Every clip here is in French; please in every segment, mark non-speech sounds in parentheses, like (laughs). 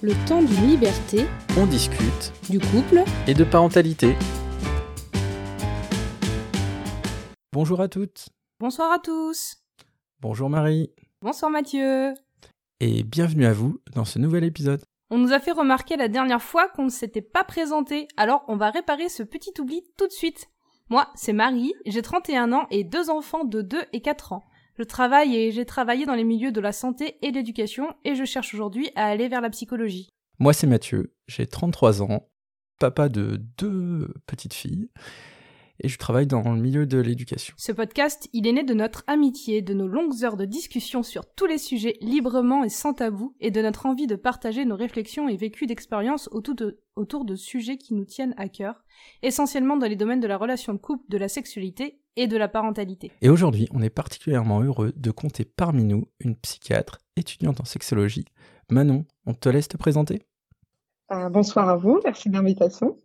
Le temps d'une liberté, On discute du couple, et de parentalité. Bonjour à toutes. bonsoir à tous. Bonjour Marie. Bonsoir Mathieu. Et bienvenue à vous dans ce nouvel épisode. On nous a fait remarquer la dernière fois qu'on ne s'était pas présenté, alors on va réparer ce petit oubli tout de suite. Moi, c'est Marie, j'ai 31 ans et deux enfants de 2 et 4 ans. Je travaille et j'ai travaillé dans les milieux de la santé et de l'éducation et je cherche aujourd'hui à aller vers la psychologie. Moi c'est Mathieu, j'ai 33 ans, papa de deux petites filles, et je travaille dans le milieu de l'éducation. Ce podcast, il est né de notre amitié, de nos longues heures de discussion sur tous les sujets librement et sans tabou, et de notre envie de partager nos réflexions et vécus d'expérience autour de, autour de sujets qui nous tiennent à cœur, essentiellement dans les domaines de la relation de couple, de la sexualité et de la parentalité. Et aujourd'hui, on est particulièrement heureux de compter parmi nous une psychiatre étudiante en sexologie. Manon, on te laisse te présenter Euh, bonsoir à vous, merci de l'invitation.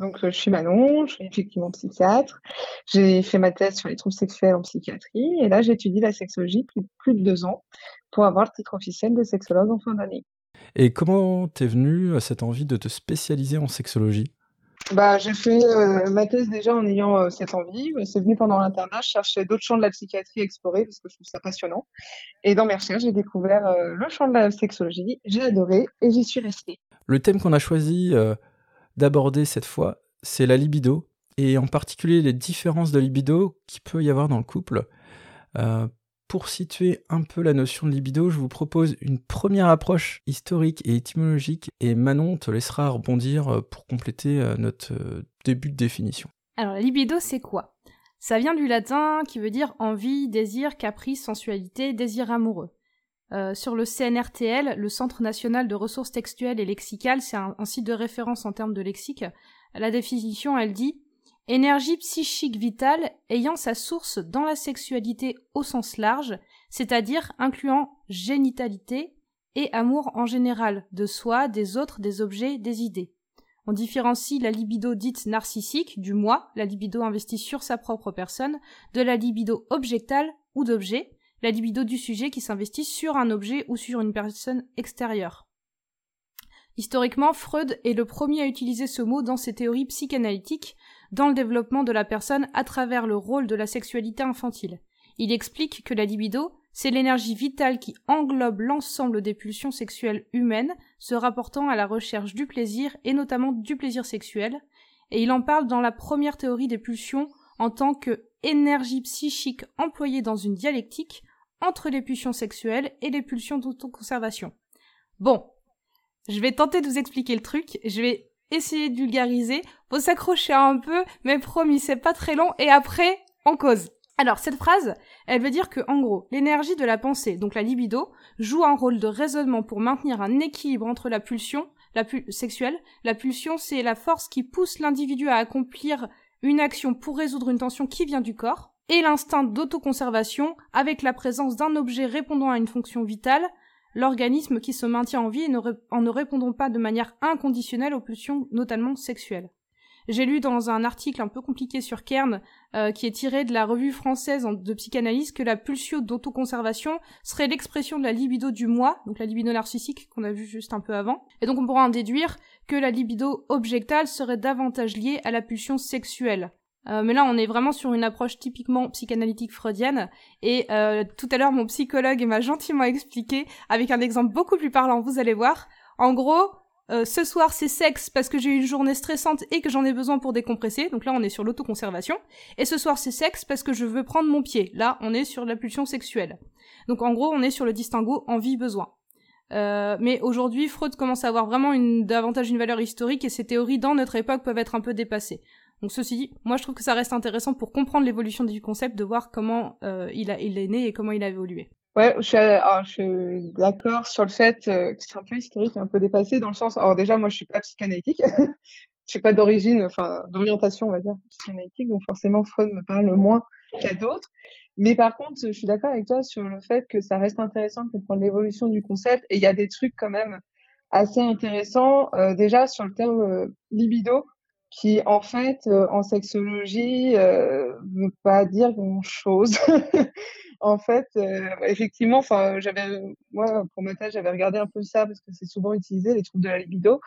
Donc, euh, je suis Manon, je suis effectivement psychiatre. J'ai fait ma thèse sur les troubles sexuels en psychiatrie et là, j'étudie la sexologie depuis plus de deux ans pour avoir le titre officiel de sexologue en fin d'année. Et comment t'es venue à cette envie de te spécialiser en sexologie? Bah, j'ai fait euh, ma thèse déjà en ayant euh, cette envie. C'est venu pendant l'internat, je cherchais d'autres champs de la psychiatrie à explorer parce que je trouve ça passionnant. Et dans mes recherches, j'ai découvert euh, le champ de la sexologie. J'ai adoré et j'y suis restée. Le thème qu'on a choisi euh, d'aborder cette fois, c'est la libido, et en particulier les différences de libido qu'il peut y avoir dans le couple. Euh, pour situer un peu la notion de libido, je vous propose une première approche historique et étymologique, et Manon te laissera rebondir euh, pour compléter euh, notre début de définition. Alors, la libido, c'est quoi? Ça vient du latin qui veut dire envie, désir, caprice, sensualité, désir amoureux. Euh, sur le CNRTL, le Centre national de ressources textuelles et lexicales, c'est un, un site de référence en termes de lexique. La définition, elle dit énergie psychique vitale ayant sa source dans la sexualité au sens large, c'est-à-dire incluant génitalité et amour en général, de soi, des autres, des objets, des idées. On différencie la libido dite narcissique, du moi, la libido investie sur sa propre personne, de la libido objectale ou d'objet, la libido du sujet qui s'investit sur un objet ou sur une personne extérieure. Historiquement, Freud est le premier à utiliser ce mot dans ses théories psychanalytiques, dans le développement de la personne à travers le rôle de la sexualité infantile. Il explique que la libido, c'est l'énergie vitale qui englobe l'ensemble des pulsions sexuelles humaines, se rapportant à la recherche du plaisir et notamment du plaisir sexuel, et il en parle dans la première théorie des pulsions en tant que énergie psychique employée dans une dialectique entre les pulsions sexuelles et les pulsions d'autoconservation. Bon, je vais tenter de vous expliquer le truc, je vais essayer de vulgariser, faut s'accrocher un peu, mais promis, c'est pas très long, et après, on cause. Alors, cette phrase, elle veut dire que, en gros, l'énergie de la pensée, donc la libido, joue un rôle de raisonnement pour maintenir un équilibre entre la pulsion, la sexuelle. La pulsion, c'est la force qui pousse l'individu à accomplir une action pour résoudre une tension qui vient du corps, et l'instinct d'autoconservation, avec la présence d'un objet répondant à une fonction vitale, l'organisme qui se maintient en vie en ne répondant pas de manière inconditionnelle aux pulsions, notamment sexuelles. J'ai lu dans un article un peu compliqué sur Kern, euh, qui est tiré de la revue française de psychanalyse, que la pulsion d'autoconservation serait l'expression de la libido du moi, donc la libido narcissique qu'on a vu juste un peu avant. Et donc on pourra en déduire que la libido objectale serait davantage liée à la pulsion sexuelle. Euh, mais là, on est vraiment sur une approche typiquement psychanalytique freudienne. Et euh, tout à l'heure, mon psychologue m'a gentiment expliqué, avec un exemple beaucoup plus parlant, vous allez voir. En gros, euh, ce soir c'est sexe parce que j'ai eu une journée stressante et que j'en ai besoin pour décompresser. Donc là, on est sur l'autoconservation. Et ce soir c'est sexe parce que je veux prendre mon pied. Là, on est sur la pulsion sexuelle. Donc en gros, on est sur le distinguo envie-besoin. Euh, mais aujourd'hui, Freud commence à avoir vraiment une, davantage une valeur historique et ces théories dans notre époque peuvent être un peu dépassées. Donc ceci dit, moi je trouve que ça reste intéressant pour comprendre l'évolution du concept, de voir comment euh, il, a, il est né et comment il a évolué. Ouais, je suis, d'accord sur le fait euh, que c'est un peu historique un peu dépassé dans le sens. Alors déjà, moi, je suis pas psychanalytique. (laughs) je suis pas d'origine, enfin d'orientation, on va dire, psychanalytique, donc forcément Freud me parle moins qu'à d'autres. Mais par contre, je suis d'accord avec toi sur le fait que ça reste intéressant de comprendre l'évolution du concept et il y a des trucs quand même assez intéressants. Euh, déjà sur le terme libido, qui en fait en sexologie euh, veut pas dire grand chose. (laughs) en fait, effectivement, enfin j'avais moi pour ma thèse j'avais regardé un peu ça parce que c'est souvent utilisé les troubles de la libido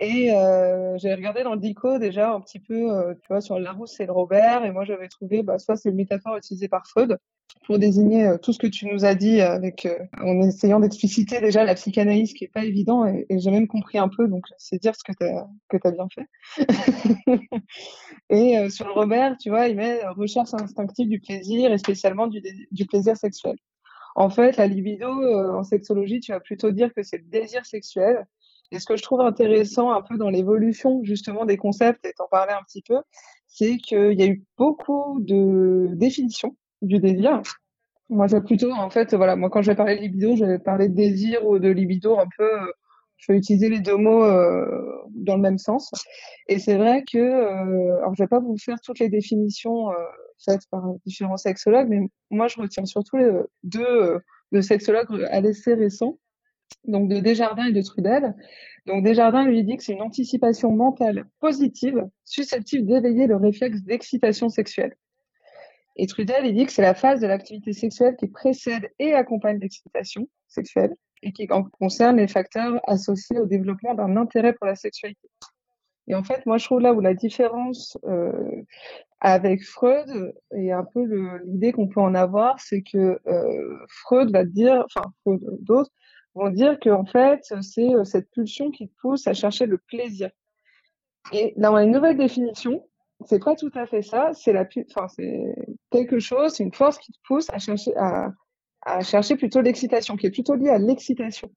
et euh, j'avais regardé dans le DICO déjà un petit peu, euh, tu vois, sur le Larousse et le Robert, et moi j'avais trouvé, bah, soit c'est une métaphore utilisée par Freud pour désigner euh, tout ce que tu nous as dit avec, euh, en essayant d'expliciter déjà la psychanalyse, qui est pas évident, et, j'ai même compris un peu, donc c'est dire ce que tu as, bien fait. (laughs) et euh, sur le Robert, tu vois, il met recherche instinctive du plaisir, et spécialement du, du plaisir sexuel. En fait, la libido, en sexologie, tu vas plutôt dire que c'est le désir sexuel, et ce que je trouve intéressant un peu dans l'évolution justement des concepts, et t'en parlais un petit peu, c'est qu'il y a eu beaucoup de définitions du désir. Moi, j'ai plutôt, en fait, voilà, moi quand je vais parler de libido, je vais parler de désir ou de libido un peu, euh, je vais utiliser les deux mots euh, dans le même sens. Et c'est vrai que, euh, alors je vais pas vous faire toutes les définitions euh, faites par différents sexologues, mais moi je retiens surtout les deux euh, de sexologues assez récents donc de Desjardins et de Trudel. Donc Desjardins lui dit que c'est une anticipation mentale positive susceptible d'éveiller le réflexe d'excitation sexuelle. Et Trudel, il dit que c'est la phase de l'activité sexuelle qui précède et accompagne l'excitation sexuelle et qui concerne les facteurs associés au développement d'un intérêt pour la sexualité. Et en fait, moi, je trouve là où la différence euh, avec Freud et un peu l'idée qu'on peut en avoir, c'est que euh, Freud va dire, enfin Freud d'autres, vont dire que en fait, c'est euh, cette pulsion qui pousse à chercher le plaisir. Et dans les nouvelles définitions, c'est pas tout à fait ça. C'est la, enfin, c'est quelque chose, c'est une force qui te pousse à chercher, à, chercher plutôt l'excitation, qui est plutôt liée à l'excitation.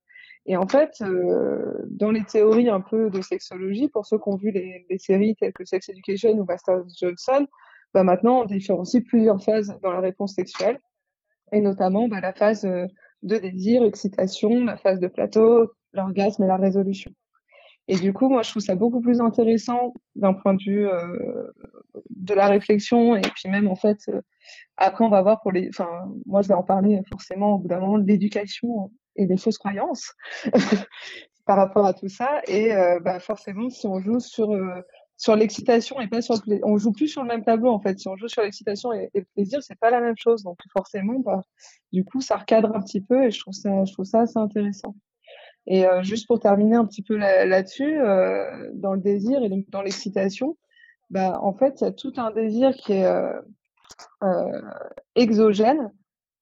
Et en fait, euh, dans les théories un peu de sexologie, pour ceux qui ont vu les, les séries telles que Sex Education ou Master Johnson, bah maintenant on différencie plusieurs phases dans la réponse sexuelle, et notamment bah, la phase euh, de désir, excitation, la phase de plateau, l'orgasme et la résolution. Et du coup, moi, je trouve ça beaucoup plus intéressant d'un point de vue euh, de la réflexion et puis même en fait, euh, après on va voir pour les, enfin, moi je vais en parler forcément au bout d'un moment l'éducation et des fausses croyances (laughs) par rapport à tout ça. Et euh, bah, forcément, si on joue sur euh, sur l'excitation et pas sur le plaisir. On joue plus sur le même tableau en fait. Si on joue sur l'excitation et, et, le plaisir, c'est pas la même chose. Donc forcément, bah, du coup, ça recadre un petit peu et je trouve ça, je trouve ça assez intéressant. Et euh, juste pour terminer un petit peu là-dessus, là euh, dans le désir et donc dans l'excitation, bah en fait, il y a tout un désir qui est euh, euh exogène.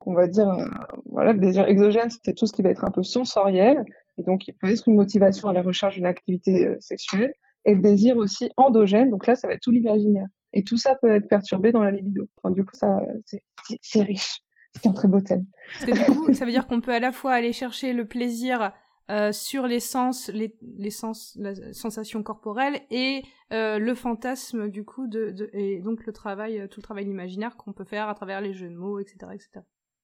On va dire, euh, voilà, le désir exogène, c'est tout ce qui va être un peu sensoriel et donc il peut être une motivation à la recherche d'une activité euh, sexuelle et le désir aussi endogène. Donc là, ça va être tout l'imaginaire. Et tout ça peut être perturbé dans la libido. Du coup, ça, c'est riche. C'est un très beau thème. Parce que du coup, ça veut dire qu'on peut à la fois aller chercher le plaisir euh, sur les sens, les, les sens, la sensation corporelle et euh, le fantasme du coup de, de, et donc le travail, tout le travail imaginaire qu'on peut faire à travers les jeux de mots, etc., etc.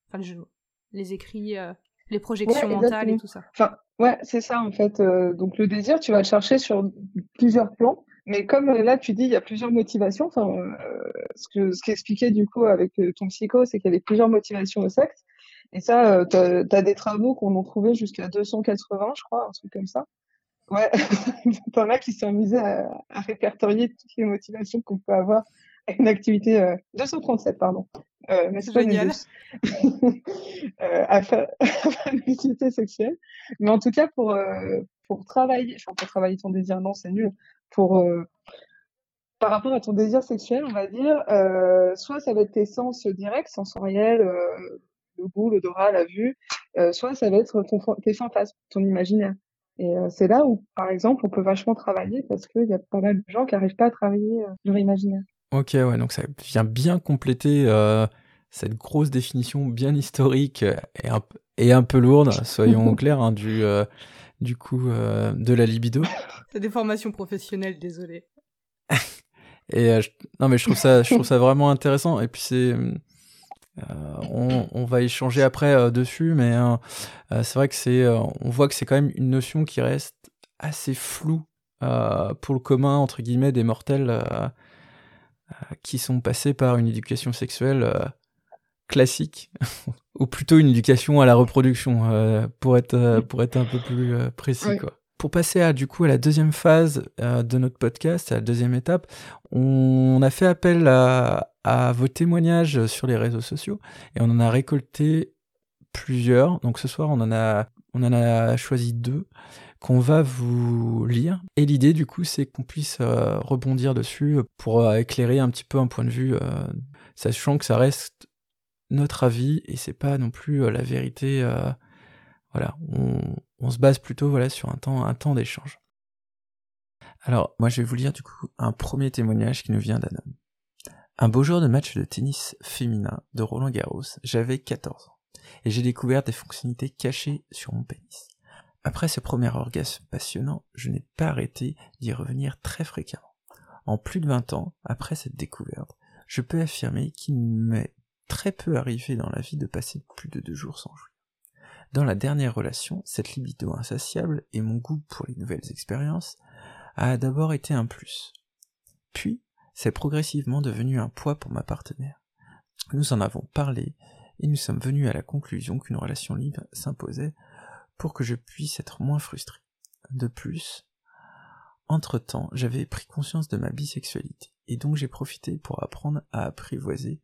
Enfin les jeux de mots, les écrits, euh, les projections ouais, mentales et tout ça. Enfin, ouais, c'est ça en fait. Euh, donc le désir, tu vas le chercher sur plusieurs plans. Mais comme euh, là, tu dis, il y a plusieurs motivations. Enfin, euh, ce que ce qu'expliquait du coup avec euh, ton psycho, c'est qu'il y avait plusieurs motivations au sexe. Et ça, euh, tu as, des travaux qu'on a trouvé jusqu'à 280, je crois, un truc comme ça. Ouais, (laughs) t'en as qui sont amusés à, à, répertorier toutes les motivations qu'on peut avoir à une activité. Euh, 237, pardon. Euh, mais c'est Génial. (laughs) euh, (laughs) à faire une activité sexuelle. Mais en tout cas, pour, euh, pour travailler, enfin, pour travailler ton désir, non, c'est nul. Pour, euh, par rapport à ton désir sexuel, on va dire, euh, soit ça va être tes sens directs, sensoriels, euh, le goût, l'odorat, la vue, euh, soit ça va être ton, tes fantasmes, ton imaginaire. Et euh, c'est là où, par exemple, on peut vachement travailler parce qu'il y a pas mal de gens qui n'arrivent pas à travailler euh, leur imaginaire. Ok, ouais, donc ça vient bien compléter euh, cette grosse définition bien historique et un, et un peu lourde, soyons (laughs) clairs, hein, du, euh, du coup, euh, de la libido. (laughs) C'est des formations professionnelles, désolé. (laughs) et euh, je, non, mais je trouve ça, je trouve ça vraiment intéressant. Et puis c'est, on, on, va échanger après dessus, mais c'est vrai que c'est, on voit que c'est quand même une notion qui reste assez floue pour le commun entre guillemets des mortels qui sont passés par une éducation sexuelle euh, classique, (laughs) ou plutôt une éducation à la reproduction, euh, pour, être, euh, pour être un peu plus précis. Oui. Quoi. pour passer à, du coup, à la deuxième phase de notre podcast, à la deuxième étape, on a fait appel à, à vos témoignages sur les réseaux sociaux et on en a récolté plusieurs. Donc ce soir, on en a, choisi deux qu'on va vous lire. Et l'idée, du coup, c'est qu'on puisse euh, rebondir dessus pour euh, éclairer un petit peu un point de vue, euh, sachant que ça reste notre avis et c'est pas non plus la vérité. voilà, on, on, se base plutôt voilà sur un temps, un temps d'échange. Alors, moi, je vais vous lire du coup un premier témoignage qui nous vient d'un homme. Un beau jour de match de tennis féminin de Roland Garros, j'avais 14 ans, et j'ai découvert des fonctionnalités cachées sur mon pénis. Après ce premier orgasme passionnant, je n'ai pas arrêté d'y revenir très fréquemment. En plus de 20 ans, après cette découverte, je peux affirmer qu'il m'est très peu arrivé dans la vie de passer plus de deux jours sans jouir. Dans la dernière relation, cette libido insatiable et mon goût pour les nouvelles expériences a d'abord été un plus. Puis, c'est progressivement devenu un poids pour ma partenaire. Nous en avons parlé et nous sommes venus à la conclusion qu'une relation libre s'imposait pour que je puisse être moins frustré. De plus, entre-temps, j'avais pris conscience de ma bisexualité et donc j'ai profité pour apprendre à apprivoiser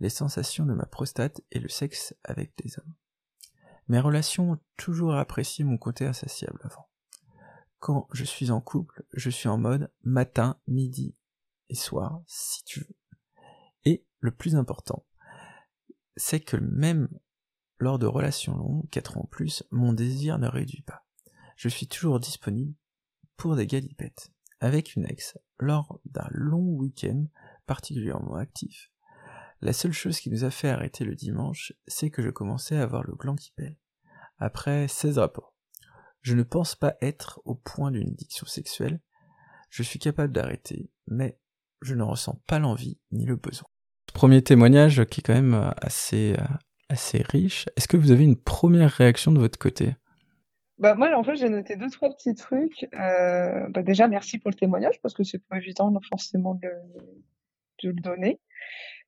les sensations de ma prostate et le sexe avec des hommes. Mes relations ont toujours apprécié mon côté insatiable avant. Quand je suis en couple, je suis en mode matin, midi soir, si tu veux. Et le plus important, c'est que même lors de relations longues, 4 ans plus, mon désir ne réduit pas. Je suis toujours disponible pour des galipettes. Avec une ex, lors d'un long week-end particulièrement actif, la seule chose qui nous a fait arrêter le dimanche, c'est que je commençais à avoir le gland qui pèle. Après 16 rapports. Je ne pense pas être au point d'une addiction sexuelle. Je suis capable d'arrêter, mais je ne ressens pas l'envie ni le besoin. Premier témoignage qui est quand même euh, assez, euh, assez riche. Est-ce que vous avez une première réaction de votre côté? Bah moi, en fait, j'ai noté deux, trois petits trucs. Euh, bah déjà, merci pour le témoignage, parce que c'est pas évident forcément de, de le donner.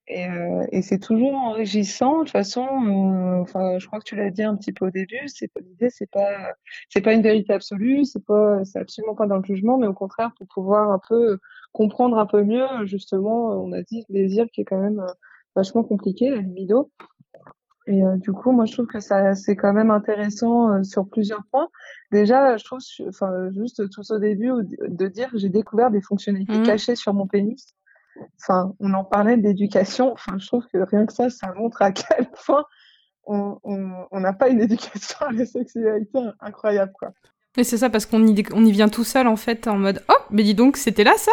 Et, euh, et c'est toujours enrichissant. De toute façon, euh, enfin, je crois que tu l'as dit un petit peu au début. C'est pas l'idée, c'est pas, c'est pas une vérité absolue. C'est pas, c'est absolument pas dans le jugement, mais au contraire pour pouvoir un peu comprendre un peu mieux, justement, on a dit le désir qui est quand même euh, vachement compliqué, la libido. Et euh, du coup, moi, je trouve que ça, c'est quand même intéressant euh, sur plusieurs points. Déjà, je trouve, enfin, juste tout au début, de dire j'ai découvert des fonctionnalités mmh. cachées sur mon pénis. Enfin, on en parlait d'éducation. Enfin, je trouve que rien que ça, ça montre à quel (laughs) point on n'a pas une éducation à la sexualité incroyable, quoi. Et c'est ça, parce qu'on y, on y vient tout seul, en fait, en mode Oh, mais dis donc, c'était là, ça?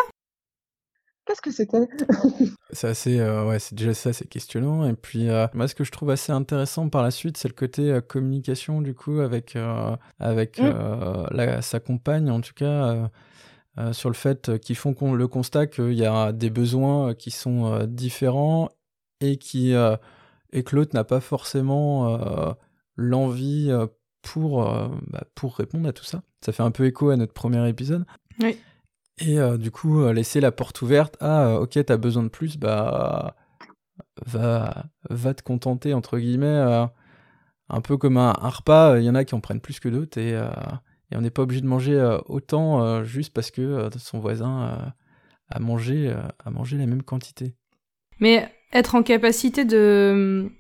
Qu'est-ce que c'était? (laughs) C'est assez, euh, ouais, c'est déjà ça, c'est questionnant. Et puis, euh, moi, ce que je trouve assez intéressant par la suite, c'est le côté euh, communication, du coup, avec, avec mmh. sa compagne, en tout cas, sur le fait qu'ils font le constat qu'il y a des besoins qui sont différents et, qui, et que l'autre n'a pas forcément l'envie pour, bah, pour répondre à tout ça. Ça fait un peu écho à notre premier épisode. Oui. Et euh, du coup, euh, laisser la porte ouverte. Ah, euh, ok, t'as besoin de plus, bah. Va, va te contenter, entre guillemets. un peu comme un, repas, il y en a qui en prennent plus que d'autres et, et on n'est pas obligé de manger autant juste parce que son voisin a, mangé, a mangé la même quantité. Mais être en capacité de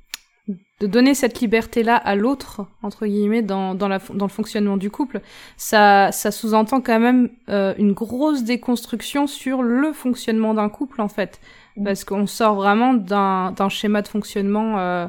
de donner cette liberté-là à l'autre, entre guillemets, dans, dans, la, dans le fonctionnement du couple, ça, ça sous-entend quand même euh, une grosse déconstruction sur le fonctionnement d'un couple, en fait. Mmh. Parce qu'on sort vraiment d'un schéma de fonctionnement, euh,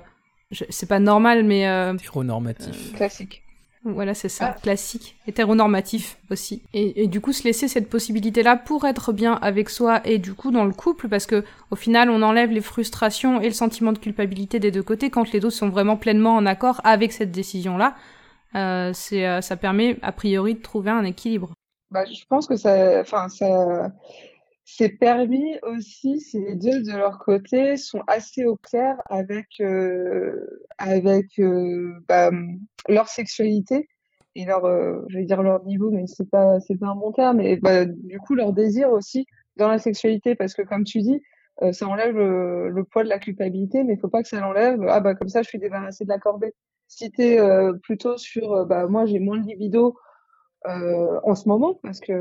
c'est pas normal, mais... Euh, Hétéronormatif. classique. Voilà, c'est ça, ah. classique, hétéronormatif aussi. Et, du coup, se laisser cette possibilité-là pour être bien avec soi et du coup dans le couple, parce que au final, on enlève les frustrations et le sentiment de culpabilité des deux côtés quand les deux sont vraiment pleinement en accord avec cette décision-là. Euh, c'est, euh, ça permet a priori de trouver un équilibre. Bah, je pense que ça, enfin, ça, c'est permis aussi si les deux de leur côté sont assez au clair avec euh, avec euh, bah, leur sexualité et leur euh, je vais dire leur niveau mais c'est pas c'est pas un bon terme mais bah, du coup leur désir aussi dans la sexualité. Parce que comme tu dis ça enlève le, poids de la culpabilité mais il faut pas que ça l'enlève. Ah bah comme ça je suis débarrassée de la corvée. Si t'es plutôt sur bah moi j'ai moins de libido euh, en ce moment, parce que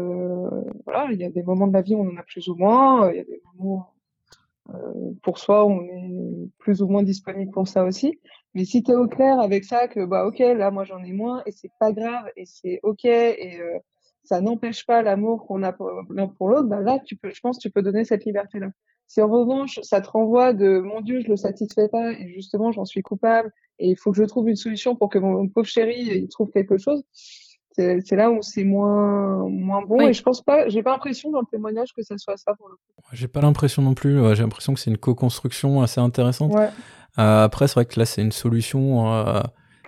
voilà, il y a des moments de la vie où on en a plus ou moins, il y a des moments euh, pour soi où on est plus ou moins disponible pour ça aussi. Mais si tu es au clair avec ça, que bah ok, là moi j'en ai moins et c'est pas grave et c'est ok et euh, ça n'empêche pas l'amour qu'on a l'un pour l'autre, bah là tu peux, je pense, tu peux donner cette liberté-là. Si en revanche ça te renvoie de mon Dieu, je le satisfais pas et justement j'en suis coupable et il faut que je trouve une solution pour que mon pauvre chéri il trouve quelque chose, c'est là où c'est moins moins bon et je pense pas j'ai pas l'impression dans le témoignage que ça soit ça pour le coup j'ai pas l'impression non plus j'ai l'impression que c'est une co-construction assez intéressante ouais. euh, après c'est vrai que là c'est une solution euh,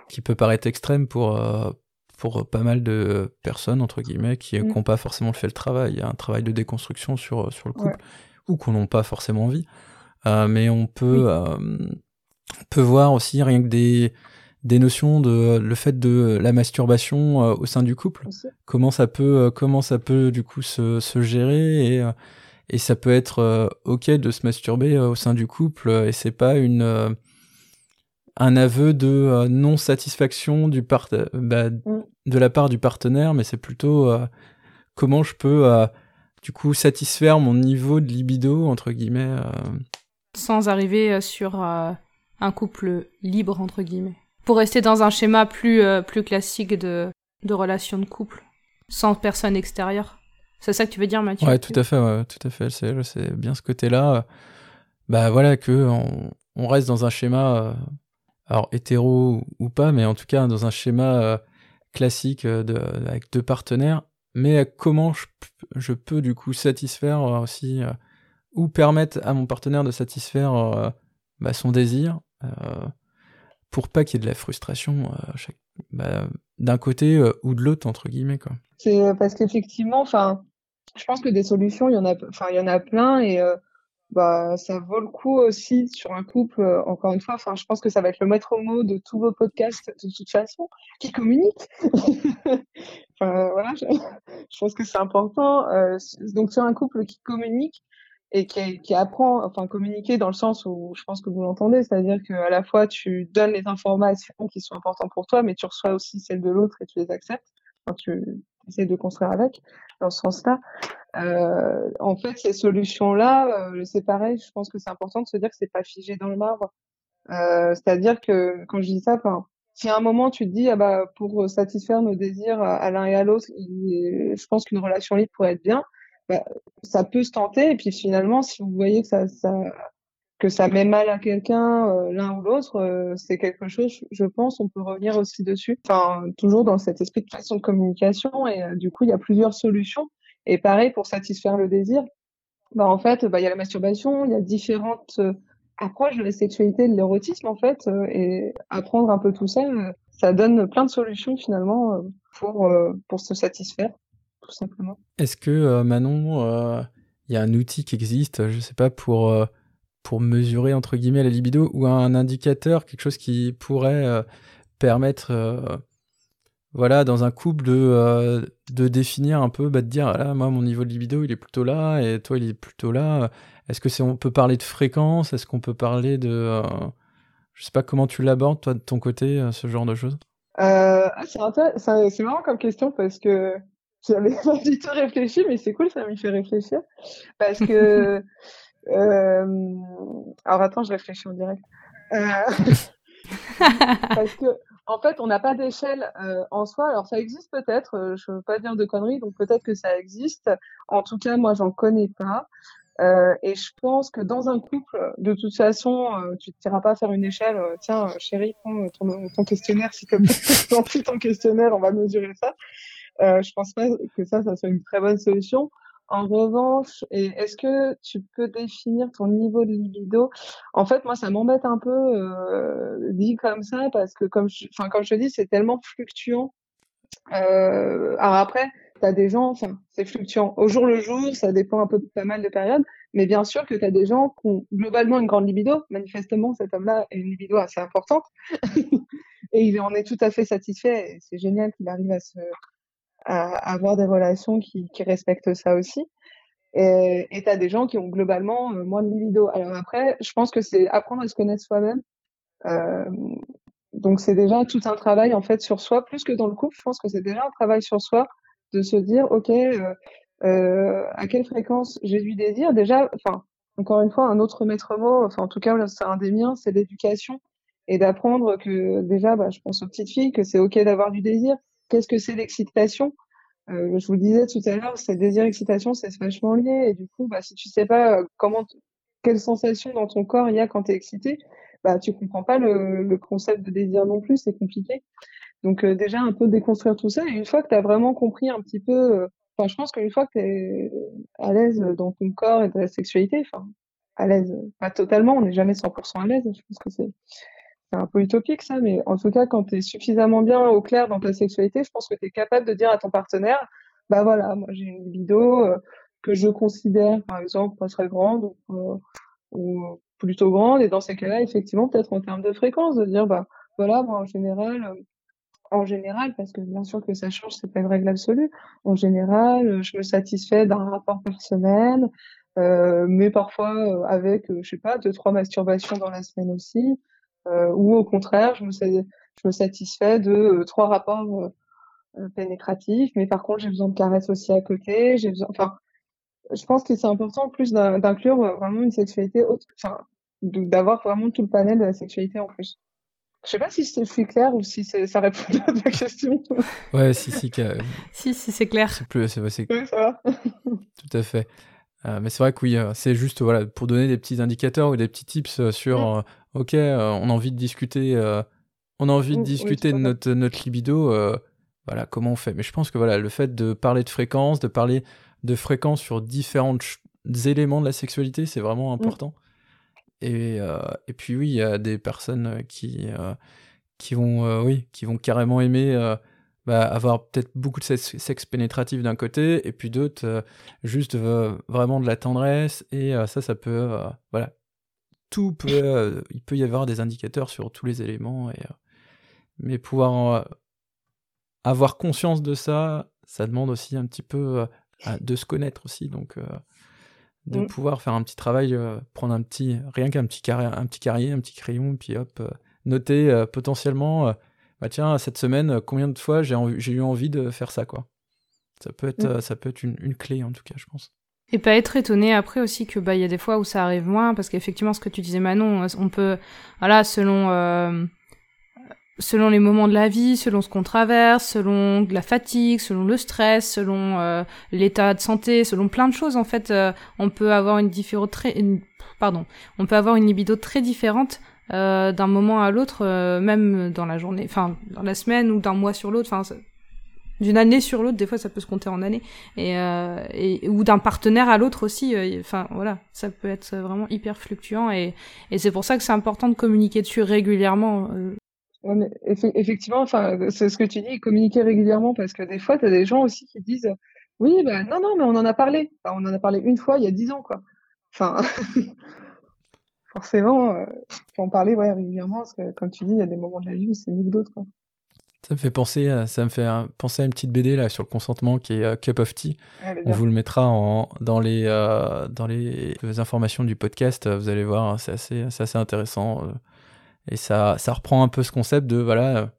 qui peut paraître extrême pour euh, pour pas mal de personnes entre guillemets qui n'ont Mm. pas forcément fait le travail il y a un travail de déconstruction sur sur le couple Ouais. ou qu'on n'ont pas forcément envie Euh, mais on peut euh, on peut voir aussi rien que des des notions de le fait de la masturbation euh, au sein du couple? Comment ça peut euh, comment ça peut du coup se, se gérer? Et euh, et ça peut être euh, ok de se masturber euh, au sein du couple euh, et c'est pas une euh, un aveu de euh, non satisfaction du part bah, Mm. de la part du partenaire mais c'est plutôt euh, comment je peux euh, du coup satisfaire mon niveau de libido entre guillemets euh, sans arriver euh, sur euh, un couple libre entre guillemets. Pour rester dans un schéma plus euh, plus classique de de relation de couple, sans personne extérieure. C'est ça que tu veux dire, Mathieu? Ouais, tout à fait, tout à fait. C'est, bien ce côté-là. Bah voilà, que on, reste dans un schéma, euh, alors hétéro ou pas, mais en tout cas dans un schéma euh, classique avec deux partenaires. Mais comment je, je peux du coup satisfaire aussi, ou permettre à mon partenaire de satisfaire bah, son désir, pour pas qu'il y ait de la frustration euh, bah, d'un côté euh, ou de l'autre entre guillemets quoi. C'est parce qu'effectivement, je pense que des solutions, il y en a, plein et euh, bah, ça vaut le coup aussi sur un couple. euh, encore une fois, je pense que ça va être le maître mot de tous vos podcasts de toute façon, qui communiquent. (laughs) voilà, (laughs) je, pense que c'est important. Euh, donc sur un couple qui communique et qui, qui apprend, enfin, communiquer dans le sens où je pense que vous l'entendez, c'est-à-dire qu'à la fois tu donnes les informations qui sont importantes pour toi, mais tu reçois aussi celles de l'autre et tu les acceptes. Enfin, tu essaies de construire avec dans ce sens-là. Euh, en fait, ces solutions-là, euh, c'est pareil. Je pense que c'est important de se dire que c'est pas figé dans le marbre. Euh, c'est-à-dire que quand je dis ça, enfin, si à un moment tu te dis ah bah pour satisfaire nos désirs à, à l'un et à l'autre, je pense qu'une relation libre pourrait être bien. Bah, ça peut se tenter et puis finalement, si vous voyez que ça, ça que ça met mal à quelqu'un, euh, l'un ou l'autre, euh, c'est quelque chose, je pense, on peut revenir aussi dessus. Enfin, toujours dans cet esprit de façon de communication et euh, du coup, il y a plusieurs solutions. Et pareil pour satisfaire le désir, bah en fait, bah il y a la masturbation, il y a différentes euh, approches de la sexualité, de l'érotisme en fait, et apprendre un peu tout ça, ça donne plein de solutions finalement pour pour se satisfaire, tout simplement. Est-ce que euh, Manon, euh, il y a un outil qui existe, je sais pas, pour euh, pour mesurer entre guillemets la libido ou un indicateur, quelque chose qui pourrait euh, permettre, euh, voilà, dans un couple de euh, de définir un peu, bah, de dire, ah là, moi mon niveau de libido il est plutôt là et toi il est plutôt là. Est-ce que c'est on peut parler de fréquence? Est-ce qu'on peut parler de, euh, je sais pas comment tu l'abordes toi de ton côté, euh, ce genre de choses? Euh, ah, c'est marrant comme question parce que j'avais pas du tout réfléchi, mais c'est cool, ça m'y fait réfléchir. Parce que, (laughs) euh, alors attends, je réfléchis en direct. Euh, (laughs) parce que, en fait, on n'a pas d'échelle euh, en soi. Alors, ça existe peut-être, euh, je veux pas dire de conneries, donc peut-être que ça existe. En tout cas, moi, j'en connais pas. Euh, et je pense que dans un couple, de toute façon, euh, tu ne t'iras pas faire une échelle. Tiens, chérie, prends ton, ton questionnaire, plaît. (laughs) Remplis ton questionnaire, on va mesurer ça. Euh, je pense pas que ça, ça soit une très bonne solution. En revanche, est-ce que tu peux définir ton niveau de libido? En fait, moi, ça m'embête un peu euh, dit comme ça parce que, comme je, comme je te dis, c'est tellement fluctuant. Euh, alors après, tu as des gens, c'est fluctuant. Au jour le jour, ça dépend un peu pas mal de périodes, mais bien sûr que tu as des gens qui ont globalement une grande libido. Manifestement, cet homme-là a une libido assez importante (laughs) et il en est tout à fait satisfait. C'est génial qu'il arrive à se à avoir des relations qui, qui respectent ça aussi. Et tu as des gens qui ont globalement euh, moins de libido. Alors après, je pense que c'est apprendre à se connaître soi-même. Euh, donc c'est déjà tout un travail en fait sur soi, plus que dans le couple. Je pense que c'est déjà un travail sur soi de se dire, ok, euh, euh, à quelle fréquence j'ai du désir Déjà, enfin, encore une fois, un autre maître mot, enfin en tout cas, c'est un des miens, c'est l'éducation et d'apprendre que déjà, bah, je pense aux petites filles que c'est ok d'avoir du désir. Qu'est-ce que c'est l'excitation? Euh, Je vous le disais tout à l'heure, c'est désir, excitation, c'est vachement lié. Et du coup, bah, si tu sais pas euh, comment, quelle sensation dans ton corps il y a quand tu es excité, bah tu comprends pas le, le concept de désir non plus, c'est compliqué. Donc euh, déjà un peu déconstruire tout ça. Et une fois que tu as vraiment compris un petit peu, euh, enfin je pense qu'une fois que tu es à l'aise dans ton corps et la sexualité, enfin à l'aise, pas totalement, on n'est jamais 100% à l'aise. Je pense que c'est c'est un peu utopique ça, mais en tout cas, quand tu es suffisamment bien au clair dans ta sexualité, je pense que tu es capable de dire à ton partenaire, bah voilà, moi j'ai une libido euh, que je considère par exemple pas très grande ou, euh, plutôt grande, et dans ces cas-là, effectivement, peut-être en termes de fréquence, de dire, bah voilà, moi en général, euh, en général, parce que bien sûr que ça change, c'est pas une règle absolue, en général, je me satisfais d'un rapport par semaine, euh, mais parfois avec, je sais pas, deux, trois masturbations dans la semaine aussi. Euh, ou au contraire, je me, je me satisfais de euh, trois rapports euh, pénétratifs, mais par contre, j'ai besoin de caresses aussi à côté. J'ai besoin, enfin, je pense que c'est important plus d'inclure vraiment une sexualité autre, enfin, d'avoir vraiment tout le panel de la sexualité en plus. Je sais pas si je suis claire ou si ça répond à ta question. Ouais, si, si. (laughs) si, si, c'est clair. C'est plus, c'est, c'est... Oui, ça va. Tout à fait. Euh, mais c'est vrai que oui, c'est juste voilà pour donner des petits indicateurs ou des petits tips sur mmh ok, euh, on a envie de discuter, euh, on a envie de discuter de notre, notre libido, euh, voilà, comment on fait. Mais je pense que voilà, le fait de parler de fréquence, de parler de fréquence sur différents éléments de la sexualité, c'est vraiment mmh. important. Et, et, puis oui, il y a des personnes qui, qui, vont, oui, qui vont carrément aimer bah, avoir peut-être beaucoup de sexe, pénétratif d'un côté, et puis d'autres juste vraiment de la tendresse, et ça, ça peut voilà, tout peut, euh, il peut y avoir des indicateurs sur tous les éléments, et, euh, mais pouvoir euh, avoir conscience de ça, ça demande aussi un petit peu de se connaître aussi, donc de mm. pouvoir faire un petit travail, prendre un petit, rien qu'un petit carré, un petit carrier, un petit crayon, puis hop, noter potentiellement, bah tiens, cette semaine, combien de fois j'ai eu envie de faire ça, quoi. Ça peut être, mm. ça peut être une, une clé en tout cas, je pense. Et pas être étonné après aussi que bah il y a des fois où ça arrive moins parce qu'effectivement ce que tu disais Manon, on peut voilà selon euh, selon les moments de la vie, selon ce qu'on traverse, selon la fatigue, selon le stress, selon euh, l'état de santé, selon plein de choses en fait, euh, on peut avoir une différente pardon, on peut avoir une libido très différente d'un moment à l'autre, même dans la journée, enfin dans la semaine ou d'un mois sur l'autre, enfin d'une année sur l'autre, des fois ça peut se compter en années, et, euh, ou d'un partenaire à l'autre aussi. Euh, enfin voilà, ça peut être vraiment hyper fluctuant, et, et c'est pour ça que c'est important de communiquer dessus régulièrement. Euh. Ouais, mais effectivement, enfin c'est ce que tu dis, communiquer régulièrement, parce que des fois t'as des gens aussi qui disent oui, bah non non, mais on en a parlé, on en a parlé une fois il y a dix ans quoi. Enfin. (laughs) forcément, il faut en parler ouais, régulièrement, parce que comme tu dis, il y a des moments de la vie où c'est mieux que d'autres. Quoi. Ça me fait penser, à, ça me fait penser à une petite BD là sur le consentement qui est euh, Cup of Tea. On vous le mettra en, dans les euh, dans les informations du podcast. Vous allez voir, hein, c'est assez, assez intéressant euh, et ça ça reprend un peu ce concept de voilà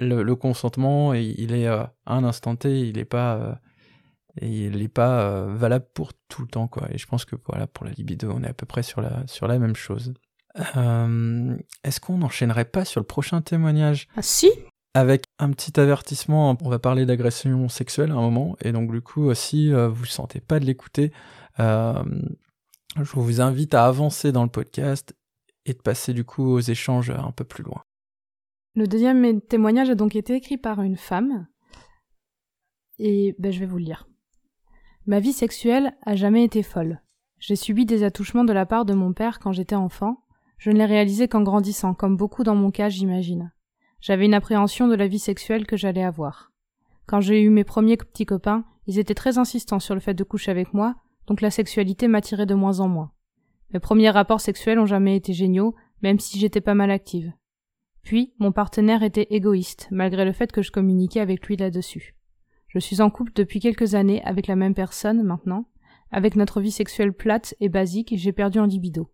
le, consentement il est à un instant T, il n'est pas il n'est pas valable pour tout le temps quoi. Et je pense que voilà pour la libido, on est à peu près sur la sur la même chose. Est-ce qu'on n'enchaînerait pas sur le prochain témoignage? Ah si avec un petit avertissement, on va parler d'agression sexuelle à un moment, et donc du coup, si euh, vous ne sentez pas de l'écouter, euh, je vous invite à avancer dans le podcast et de passer du coup aux échanges un peu plus loin. Le deuxième témoignage a donc été écrit par une femme, et ben, je vais vous le lire. Ma vie sexuelle a jamais été folle. J'ai subi des attouchements de la part de mon père quand j'étais enfant. Je ne l'ai réalisé qu'en grandissant, comme beaucoup dans mon cas, j'imagine. J'avais une appréhension de la vie sexuelle que j'allais avoir. Quand j'ai eu mes premiers petits copains, ils étaient très insistants sur le fait de coucher avec moi, donc la sexualité m'attirait de moins en moins. Mes premiers rapports sexuels ont jamais été géniaux, même si j'étais pas mal active. Puis, mon partenaire était égoïste, malgré le fait que je communiquais avec lui là-dessus. Je suis en couple depuis quelques années avec la même personne maintenant. Avec notre vie sexuelle plate et basique, j'ai perdu en libido.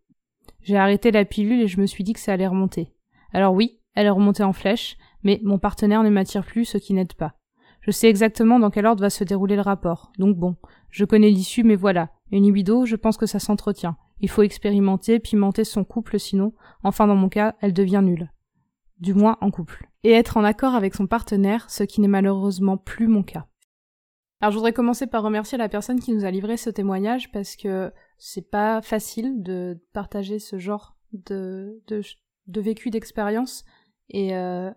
J'ai arrêté la pilule et je me suis dit que ça allait remonter. Alors oui, elle est remontée en flèche, mais mon partenaire ne m'attire plus, ce qui n'aide pas. Je sais exactement dans quel ordre va se dérouler le rapport. Donc bon, je connais l'issue, mais voilà. Une libido, je pense que ça s'entretient. Il faut expérimenter, pimenter son couple, sinon, enfin dans mon cas, elle devient nulle. Du moins en couple. Et être en accord avec son partenaire, ce qui n'est malheureusement plus mon cas. Alors je voudrais commencer par remercier la personne qui nous a livré ce témoignage parce que c'est pas facile de partager ce genre de, de, vécu d'expérience et, euh,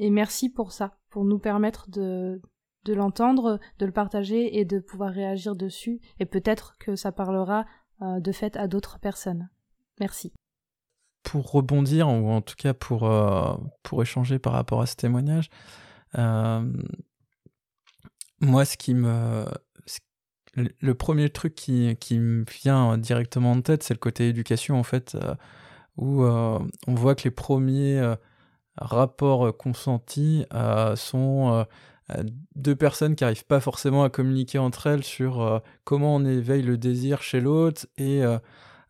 et merci pour ça, pour nous permettre de, de l'entendre, de le partager et de pouvoir réagir dessus et peut-être que ça parlera euh, de fait à d'autres personnes. Merci. Pour rebondir, ou en tout cas pour, euh, pour échanger par rapport à ce témoignage, euh, moi, ce qui me. Le premier truc qui, qui me vient directement en tête, c'est le côté éducation, en fait, où on voit que les premiers rapports consentis sont deux personnes qui n'arrivent pas forcément à communiquer entre elles sur euh, comment on éveille le désir chez l'autre et euh,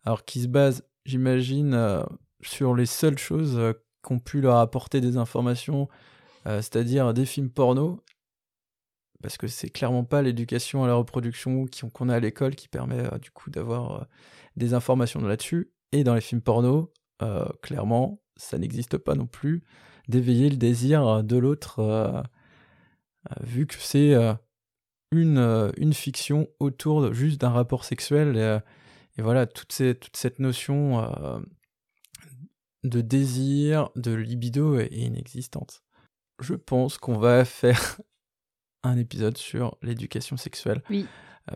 alors qui se basent, j'imagine, euh, sur les seules choses qu'ont pu leur apporter des informations, c'est-à-dire des films porno, parce que c'est clairement pas l'éducation à la reproduction qu'on a à l'école qui permet du coup d'avoir des informations là-dessus. Et dans les films porno, clairement, ça n'existe pas non plus d'éveiller le désir de l'autre euh, vu que c'est euh, une, euh, fiction autour juste d'un rapport sexuel. Et, voilà, toute cette notion de désir, de libido est, inexistante. Je pense qu'on va (laughs) faire un épisode sur l'éducation sexuelle. Oui.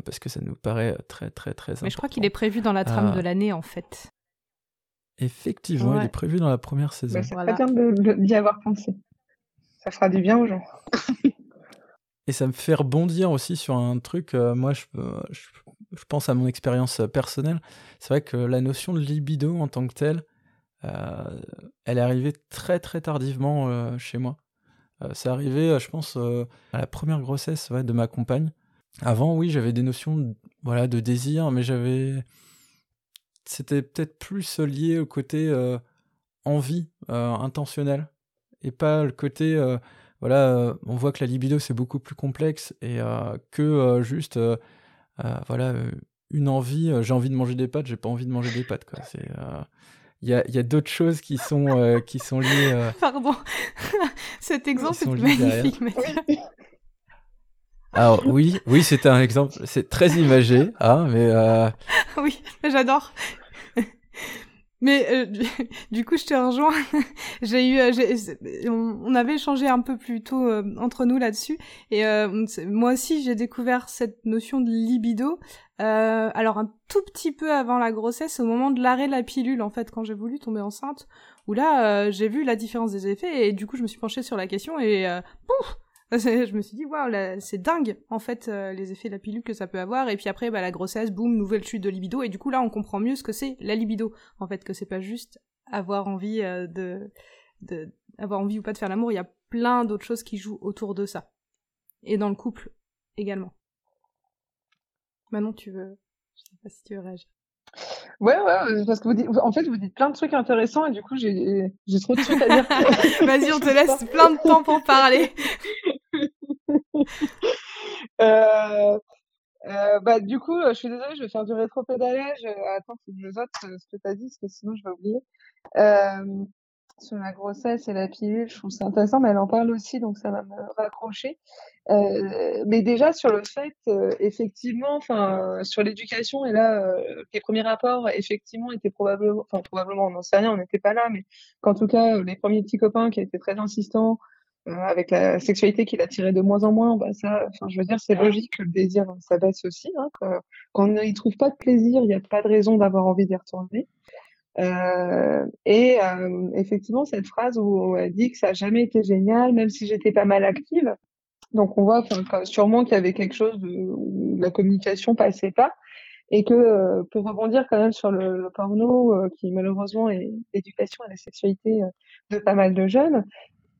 parce que ça nous paraît très, très, très important. Mais je crois qu'il est prévu dans la trame de l'année, en fait. Effectivement, il est prévu dans la première saison. Bah, c'est très bien d'y avoir pensé. Ça fera du bien aux gens. (laughs) Et ça me fait rebondir aussi sur un truc, euh, moi je, je, pense à mon expérience euh, personnelle, c'est vrai que la notion de libido en tant que telle, euh, elle est arrivée très très tardivement chez moi. c'est arrivé, je pense, à la première grossesse de ma compagne. Avant, oui, j'avais des notions voilà, de désir, mais j'avais... C'était peut-être plus lié au côté envie intentionnelle, et pas le côté voilà, euh, on voit que la libido c'est beaucoup plus complexe et euh, que euh, juste voilà une envie. j'ai envie de manger des pâtes, j'ai pas envie de manger des pâtes. C'est il y a, y a d'autres choses qui sont qui sont liées. (laughs) Pardon, (laughs) cet exemple est magnifique. Alors (laughs) oui, oui, c'était un exemple, c'est très imagé, hein, mais oui, j'adore. Mais euh, (laughs) du coup, je te rejoins. (laughs) j'ai eu, euh, on, avait échangé un peu plus tôt euh, entre nous là-dessus, et moi aussi, j'ai découvert cette notion de libido. alors un tout petit peu avant la grossesse, au moment de l'arrêt de la pilule, en fait, quand j'ai voulu tomber enceinte, où là, j'ai vu la différence des effets, et du coup, je me suis penchée sur la question, et pouf (laughs) je me suis dit waouh c'est dingue en fait euh, les effets de la pilule que ça peut avoir. Et puis après bah, la grossesse boum nouvelle chute de libido. Et du coup là on comprend mieux ce que c'est la libido. En fait que c'est pas juste avoir envie euh, de, de avoir envie ou pas de faire l'amour. Il y a plein d'autres choses qui jouent autour de ça. Et dans le couple également. Manon tu veux je sais pas si tu veux réagir. Ouais, ouais, parce que vous dites, en fait, vous dites plein de trucs intéressants et du coup, j'ai, j'ai trop de trucs à dire. (laughs) Vas-y, on te laisse plein de temps pour parler. (laughs) (laughs) Euh, euh, bah, du coup, je suis désolée, je vais faire du rétro-pédalage. Euh, attends, faut que je note ce que tu as dit, parce que sinon je vais oublier. Euh, sur la grossesse et la pilule, je trouve ça intéressant, mais elle en parle aussi, donc ça va me raccrocher. Euh, mais déjà sur le fait, effectivement, enfin sur l'éducation, et là, les premiers rapports, effectivement, étaient probablement, enfin probablement, on n'en sait rien, on n'était pas là, mais qu'en tout cas, les premiers petits copains qui étaient très insistants, euh, avec la sexualité qui l'attirait de moins en moins, bah ça, enfin, je veux dire, c'est logique que le désir ça baisse aussi. Hein, quand on n'y trouve pas de plaisir, il n'y a pas de raison d'avoir envie d'y retourner. Euh, et euh, effectivement, cette phrase où elle dit que ça n'a jamais été génial, même si j'étais pas mal active. Donc on voit sûrement qu'il y avait quelque chose où la communication passait pas. Et que euh, pour rebondir quand même sur le, le porno, euh, qui malheureusement est l'éducation à la sexualité de pas mal de jeunes,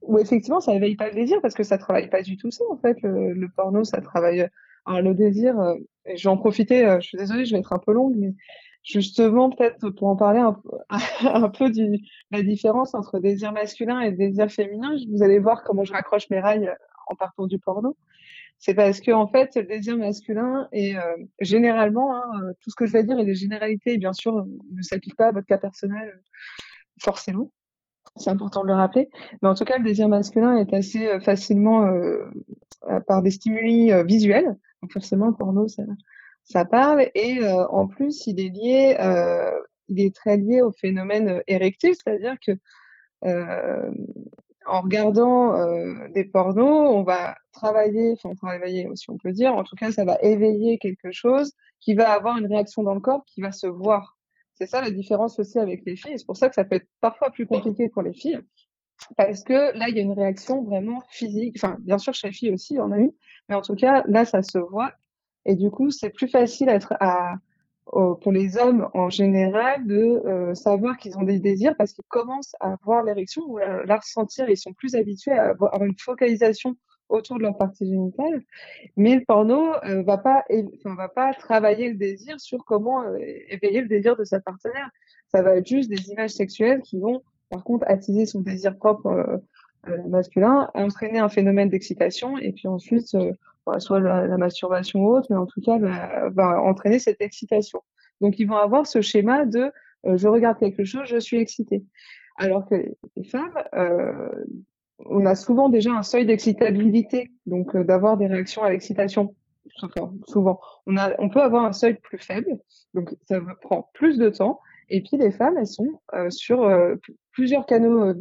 où effectivement ça éveille pas le désir parce que ça travaille pas du tout ça en fait le, le porno ça travaille alors le désir euh, et je vais en profiter euh, je suis désolée je vais être un peu longue mais justement peut-être pour en parler un, (laughs) un peu du la différence entre désir masculin et désir féminin vous allez voir comment je raccroche mes rails en partant du porno. C'est parce que en fait, le désir masculin est généralement, hein, tout ce que je vais dire est des généralités, et bien sûr, ne s'applique pas à votre cas personnel forcément. C'est important de le rappeler. Mais en tout cas, le désir masculin est assez facilement par des stimuli visuels. Donc forcément, le porno, ça, parle. Et en plus, il est lié, il est très lié au phénomène érectile, c'est-à-dire que en regardant des pornos, on va travailler, enfin travailler aussi on peut dire, en tout cas ça va éveiller quelque chose qui va avoir une réaction dans le corps qui va se voir. C'est ça la différence aussi avec les filles. C'est pour ça que ça peut être parfois plus compliqué pour les filles. Parce que là, il y a une réaction vraiment physique. Enfin, bien sûr, chez les filles aussi, on a eu. Mais en tout cas, là, ça se voit. Et du coup, c'est plus facile à, être, pour les hommes en général de euh, savoir qu'ils ont des désirs parce qu'ils commencent à voir l'érection ou à la ressentir. Ils sont plus habitués à avoir une focalisation autour de leur partie génitale. Mais le porno euh, va pas, enfin, va pas travailler le désir sur comment euh, éveiller le désir de sa partenaire. Ça va être juste des images sexuelles qui vont, par contre, attiser son désir propre masculin, entraîner un phénomène d'excitation et puis ensuite soit la, masturbation ou autre, mais en tout cas va, entraîner cette excitation. Donc ils vont avoir ce schéma de euh, je regarde quelque chose, je suis excité. Alors que les, femmes, euh, on a souvent déjà un seuil d'excitabilité, donc euh, d'avoir des réactions à l'excitation. souvent, on, a, on peut avoir un seuil plus faible, donc ça prend plus de temps. Et puis les femmes, elles sont sur plusieurs canaux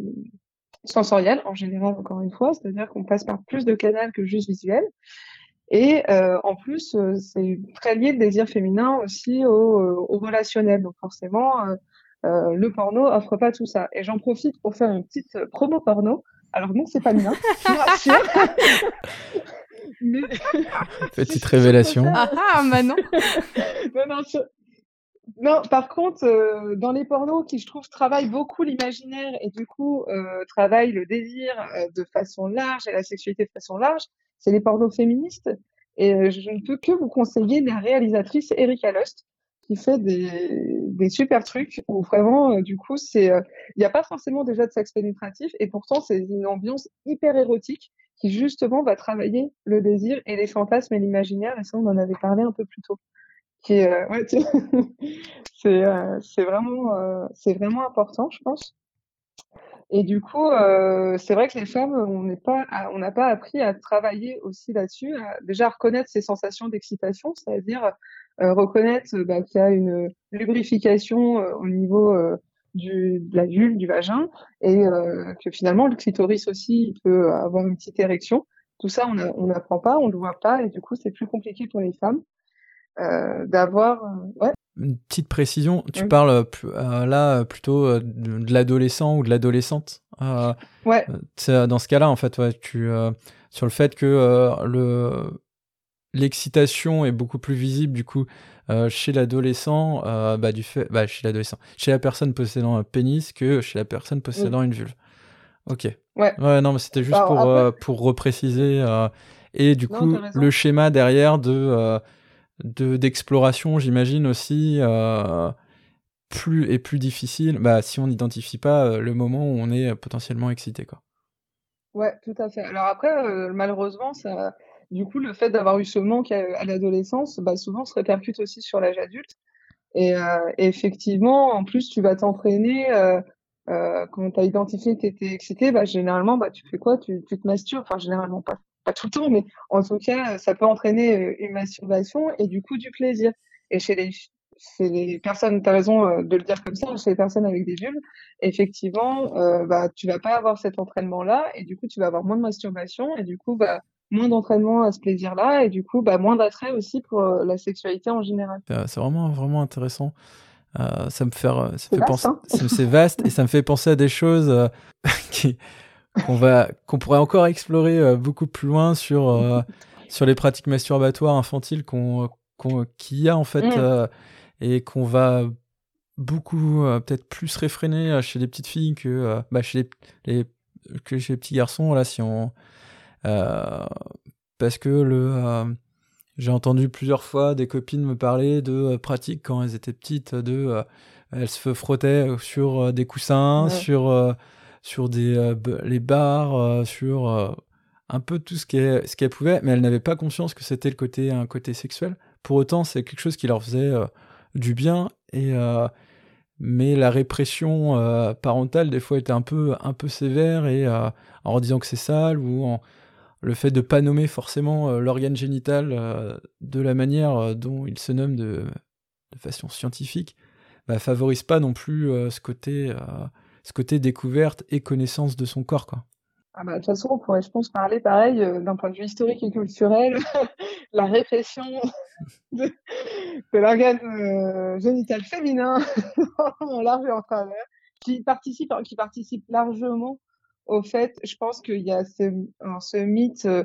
sensoriels en général, encore une fois, c'est-à-dire qu'on passe par plus de canaux que juste visuel. Et euh, en plus, euh, c'est très lié le désir féminin aussi au, euh, au relationnel. Donc forcément, euh, euh, le porno offre pas tout ça. Et j'en profite pour faire une petite promo porno. Alors non, c'est pas le mien, je vous rassure. (laughs) Mais... (laughs) Petite révélation. Ah ah, Manon. (laughs) non, non, non, par contre, euh, dans les pornos qui, je trouve, travaillent beaucoup l'imaginaire et du coup euh, travaillent le désir euh, de façon large et la sexualité de façon large, c'est les pornos féministes. Et je ne peux que vous conseiller la réalisatrice Erika Lust, qui fait des, des super trucs où vraiment, euh, du coup, c'est, il n'y a pas forcément déjà de sexe pénétratif et pourtant c'est une ambiance hyper érotique qui justement va travailler le désir et les fantasmes et l'imaginaire. Et ça, on en avait parlé un peu plus tôt qui (laughs) euh, c'est, euh, vraiment, euh, c'est vraiment important, je pense. Et du coup, c'est vrai que les femmes, on n'est pas, on n'a pas appris à travailler aussi là-dessus, déjà reconnaître ces sensations d'excitation, c'est-à-dire reconnaître bah, qu'il y a une lubrification au niveau du, de la vulve, du vagin, et que finalement le clitoris aussi peut avoir une petite érection. Tout ça, on n'apprend pas, on le voit pas, et du coup, c'est plus compliqué pour les femmes. Euh, d'avoir. Euh, ouais. Une petite précision, tu parles euh, là plutôt de, l'adolescent ou de l'adolescente. ouais. Dans ce cas-là, en fait, ouais, tu, sur le fait que le l'excitation est beaucoup plus visible du coup chez l'adolescent, bah, du fait, bah, chez l'adolescent, chez la personne possédant un pénis que chez la personne possédant une vulve. Ok. Ouais. Ouais, non, mais c'était juste pour, pour repréciser. et du coup, le schéma derrière de de d'exploration, j'imagine aussi, euh, plus et plus difficile. Bah, si on n'identifie pas euh, le moment où on est potentiellement excité, quoi. Ouais, tout à fait. Alors après, euh, malheureusement, ça, du coup, le fait d'avoir eu ce manque à, l'adolescence, bah, souvent se répercute aussi sur l'âge adulte. Et, effectivement, en plus, tu vas t'entraîner. quand tu as identifié que tu étais excité, bah, généralement, bah, tu fais quoi? Tu, tu te masturbes? Enfin, généralement pas pas tout le temps, mais en tout cas, ça peut entraîner euh, une masturbation et du coup du plaisir. Et chez les, chez les personnes, tu as raison euh, de le dire comme ça, chez les personnes avec des vulves, effectivement, euh, bah, tu vas pas avoir cet entraînement-là et du coup, tu vas avoir moins de masturbation et du coup, bah, moins d'entraînement à ce plaisir-là et du coup, bah, moins d'attrait aussi pour la sexualité en général. C'est vraiment, vraiment intéressant. ça me fait, ça fait penser, hein. c'est vaste et ça me fait penser à des choses (laughs) qui, qu'on va qu'on pourrait encore explorer euh, beaucoup plus loin sur euh, (laughs) sur les pratiques masturbatoires infantiles qu'on qu'il y a en fait mm. euh, et qu'on va beaucoup peut-être plus réfréner chez les petites filles que bah, chez les, que chez les petits garçons là si on parce que le j'ai entendu plusieurs fois des copines me parler de pratiques quand elles étaient petites de elles se frottaient sur des coussins sur sur des, euh, les bars, euh, sur euh, un peu tout ce qu'elle ce pouvait, mais elle n'avait pas conscience que c'était le côté un côté sexuel. Pour autant, c'est quelque chose qui leur faisait du bien et mais la répression parentale des fois était un peu un peu sévère et en disant que c'est sale ou en le fait de pas nommer forcément l'organe génital de la manière dont il se nomme de, de façon scientifique bah, favorise pas non plus ce côté ce côté découverte et connaissance de son corps quoi. Ah bah, de toute façon, on pourrait, je pense, parler pareil euh, d'un point de vue historique et culturel, (laughs) la répression (laughs) de, l'organe euh, génital féminin (laughs) en large et en travers, qui participe, qui participe largement au fait, je pense qu'il y a ce, ce mythe, euh,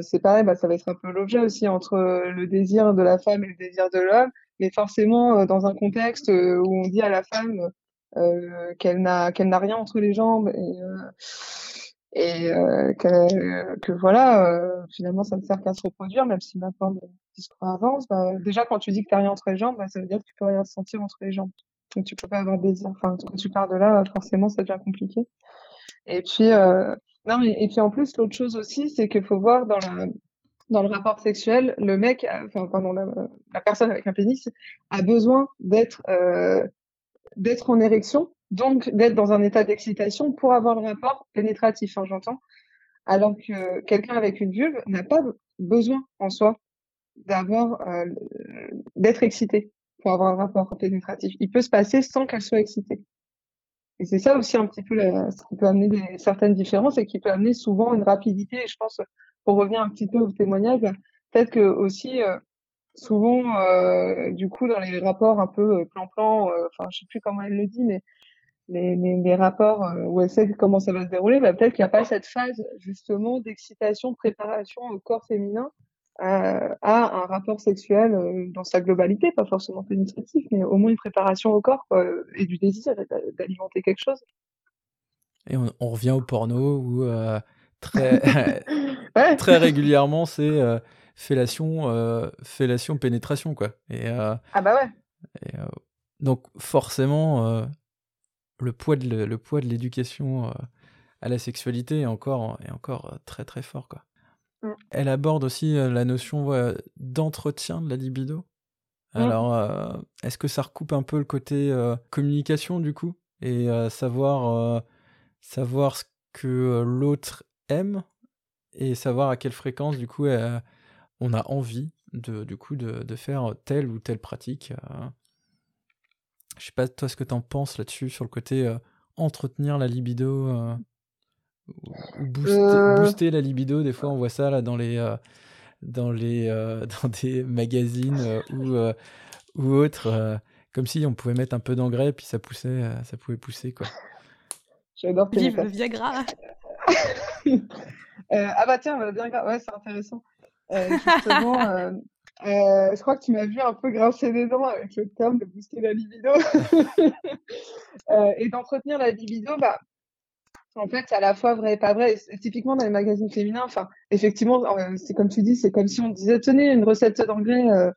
c'est pareil, bah, ça va être un peu l'objet aussi entre le désir de la femme et le désir de l'homme, mais forcément dans un contexte où on dit à la femme qu'elle n'a qu'elle n'a rien entre les jambes et et euh, que, que, voilà, euh, finalement, ça ne sert qu'à se reproduire, même si maintenant le discours avance. Bah, déjà, quand tu dis que tu n'as rien entre les jambes, bah, ça veut dire que tu peux rien sentir entre les jambes. Donc, tu peux pas avoir de désir. Enfin, quand tu pars de là, forcément, ça devient compliqué. Et puis, euh, non, et puis en plus, l'autre chose aussi, c'est qu'il faut voir dans la, dans le rapport sexuel, le mec, enfin, pardon, la, personne avec un pénis a besoin d'être, euh, d'être en érection donc d'être dans un état d'excitation pour avoir le rapport pénétratif, hein, j'entends. Alors que quelqu'un avec une vulve n'a pas besoin en soi d'avoir euh, d'être excité pour avoir un rapport pénétratif. Il peut se passer sans qu'elle soit excitée. Et c'est ça aussi un petit peu ce qui peut amener certaines différences et qui peut amener souvent une rapidité. Et je pense, pour revenir un petit peu au témoignage, peut-être que aussi euh, souvent, euh, du coup, dans les rapports un peu plan-plan, enfin, je sais plus comment elle le dit, mais les, les, les, rapports euh, où elle sait comment ça va se dérouler, bah, peut-être qu'il n'y a pas cette phase justement d'excitation, de préparation au corps féminin euh, à un rapport sexuel euh, dans sa globalité, pas forcément pénétratif, mais au moins une préparation au corps quoi, et du désir d'alimenter quelque chose. Et on, on, revient au porno où euh, très, (laughs) (laughs) très régulièrement c'est fellation, fellation, pénétration quoi. Et, ah bah ouais. Et, donc forcément le poids de le, poids de l'éducation euh, à la sexualité est encore est encore euh, très très fort quoi. Mm. Elle aborde aussi euh, la notion d'entretien de la libido. Mm. Alors, est-ce que ça recoupe un peu le côté communication du coup? Et savoir savoir ce que l'autre aime? Et savoir à quelle fréquence du coup on a envie de du coup de, de faire telle ou telle pratique je sais pas toi ce que t'en penses là-dessus sur le côté euh, entretenir la libido euh, booster, euh. booster, la libido. Des fois on voit ça là dans les dans les (laughs) dans des magazines ou ou autres comme si on pouvait mettre un peu d'engrais puis ça poussait ça pouvait pousser quoi. J'adore Vive le Viagra. (laughs) ah bah tiens, le Viagra, ouais, c'est intéressant. Justement, euh, je crois que tu m'as vu un peu grincer des dents avec le terme de booster la libido. (laughs) euh, et d'entretenir la libido, bah, en fait, c'est à la fois vrai et pas vrai. Typiquement, dans les magazines féminins, enfin, effectivement, euh, c'est comme tu dis, c'est comme si on disait, tenez, une recette d'engrais, euh,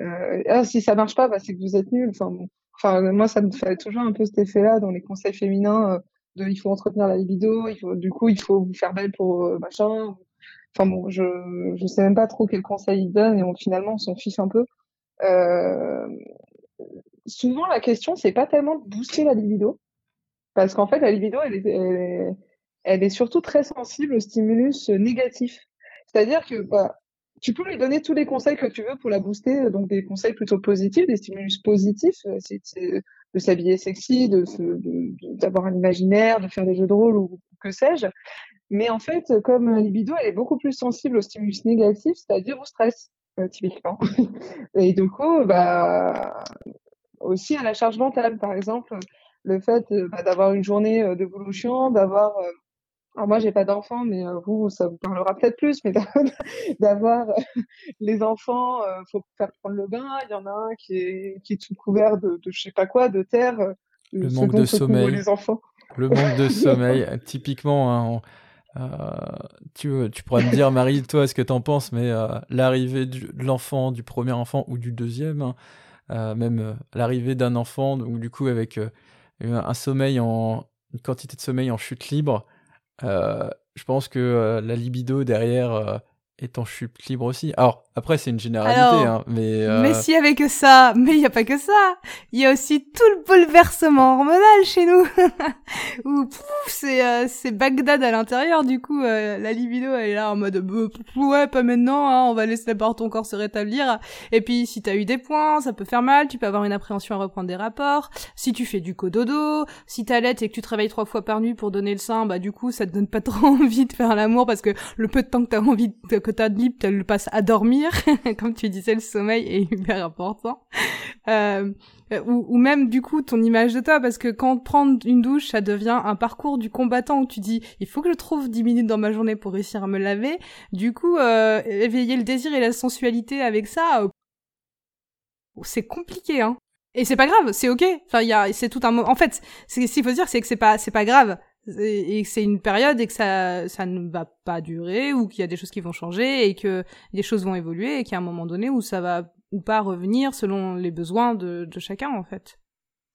euh, ah, si ça marche pas, bah, c'est que vous êtes nul. Enfin, bon. enfin, moi, ça me fait toujours un peu cet effet-là dans les conseils féminins, euh, de, il faut entretenir la libido, il faut, du coup, il faut vous faire belle pour euh, machin, Enfin bon, je je sais même pas trop quel conseil il donne et finalement on s'en fiche un peu. Euh, souvent la question c'est pas tellement de booster la libido parce qu'en fait la libido elle est, surtout très sensible au stimulus négatif. C'est-à-dire que bah, tu peux lui donner tous les conseils que tu veux pour la booster, donc des conseils plutôt positifs, des stimulus positifs, euh, c'est de s'habiller sexy, d'avoir un imaginaire, de faire des jeux de rôle ou que sais-je. Mais en fait, comme libido, elle est beaucoup plus sensible au stimulus négatif, c'est-à-dire au stress, euh, typiquement. (laughs) Et du coup, bah, aussi à la charge mentale, par exemple, le fait euh, bah, d'avoir une journée euh, de boulot chiant, d'avoir alors moi j'ai pas d'enfants mais vous ça vous parlera peut-être plus mais (laughs) d'avoir les enfants faut faire prendre le bain il y en a un qui est qui est tout couvert de, de je sais pas quoi de terre le manque de sommeil les enfants le manque de (laughs) sommeil typiquement hein, tu, tu pourras me dire, Marie, toi, ce que t'en penses, mais euh, l'arrivée de l'enfant, du premier enfant ou du deuxième, hein, euh, même l'arrivée d'un enfant, ou du coup avec un sommeil en une quantité de sommeil en chute libre, je pense que la libido derrière est en chute libre aussi. Alors, après, c'est une généralité, hein, mais... Euh... Mais s'il y avait que ça, mais il n'y a pas que ça Il y a aussi tout le bouleversement hormonal chez nous (laughs) Où, c'est euh, c'est Bagdad à l'intérieur, du coup, euh, la libido, elle est là en mode, bah, ouais, pas maintenant, hein, on va laisser d'abord ton corps se rétablir. Et puis, si t'as eu des points, ça peut faire mal, tu peux avoir une appréhension à reprendre des rapports. Si tu fais du cododo, si t'allaites et que tu te réveilles trois fois par nuit pour donner le sein, bah du coup, ça te donne pas (laughs) trop envie de faire l'amour parce que le peu de temps que t'as envie de que de libre, tu le passes à dormir. (laughs) Comme tu disais, le sommeil est hyper important. Euh, ou, ou, même du coup ton image de toi, parce que quand prendre une douche, ça devient un parcours du combattant où tu dis il faut que je trouve 10 minutes dans ma journée pour réussir à me laver. Du coup, euh, éveiller le désir et la sensualité avec ça, euh, c'est compliqué, hein. Et c'est pas grave, c'est ok. Enfin, il y a, c'est tout un. En fait, ce qu'il faut dire, c'est que c'est pas, c'est pas grave et que c'est une période et que ça ça ne va pas durer ou qu'il y a des choses qui vont changer et que des choses vont évoluer et qu'il y a un moment donné où ça va ou pas revenir selon les besoins de, de chacun en fait.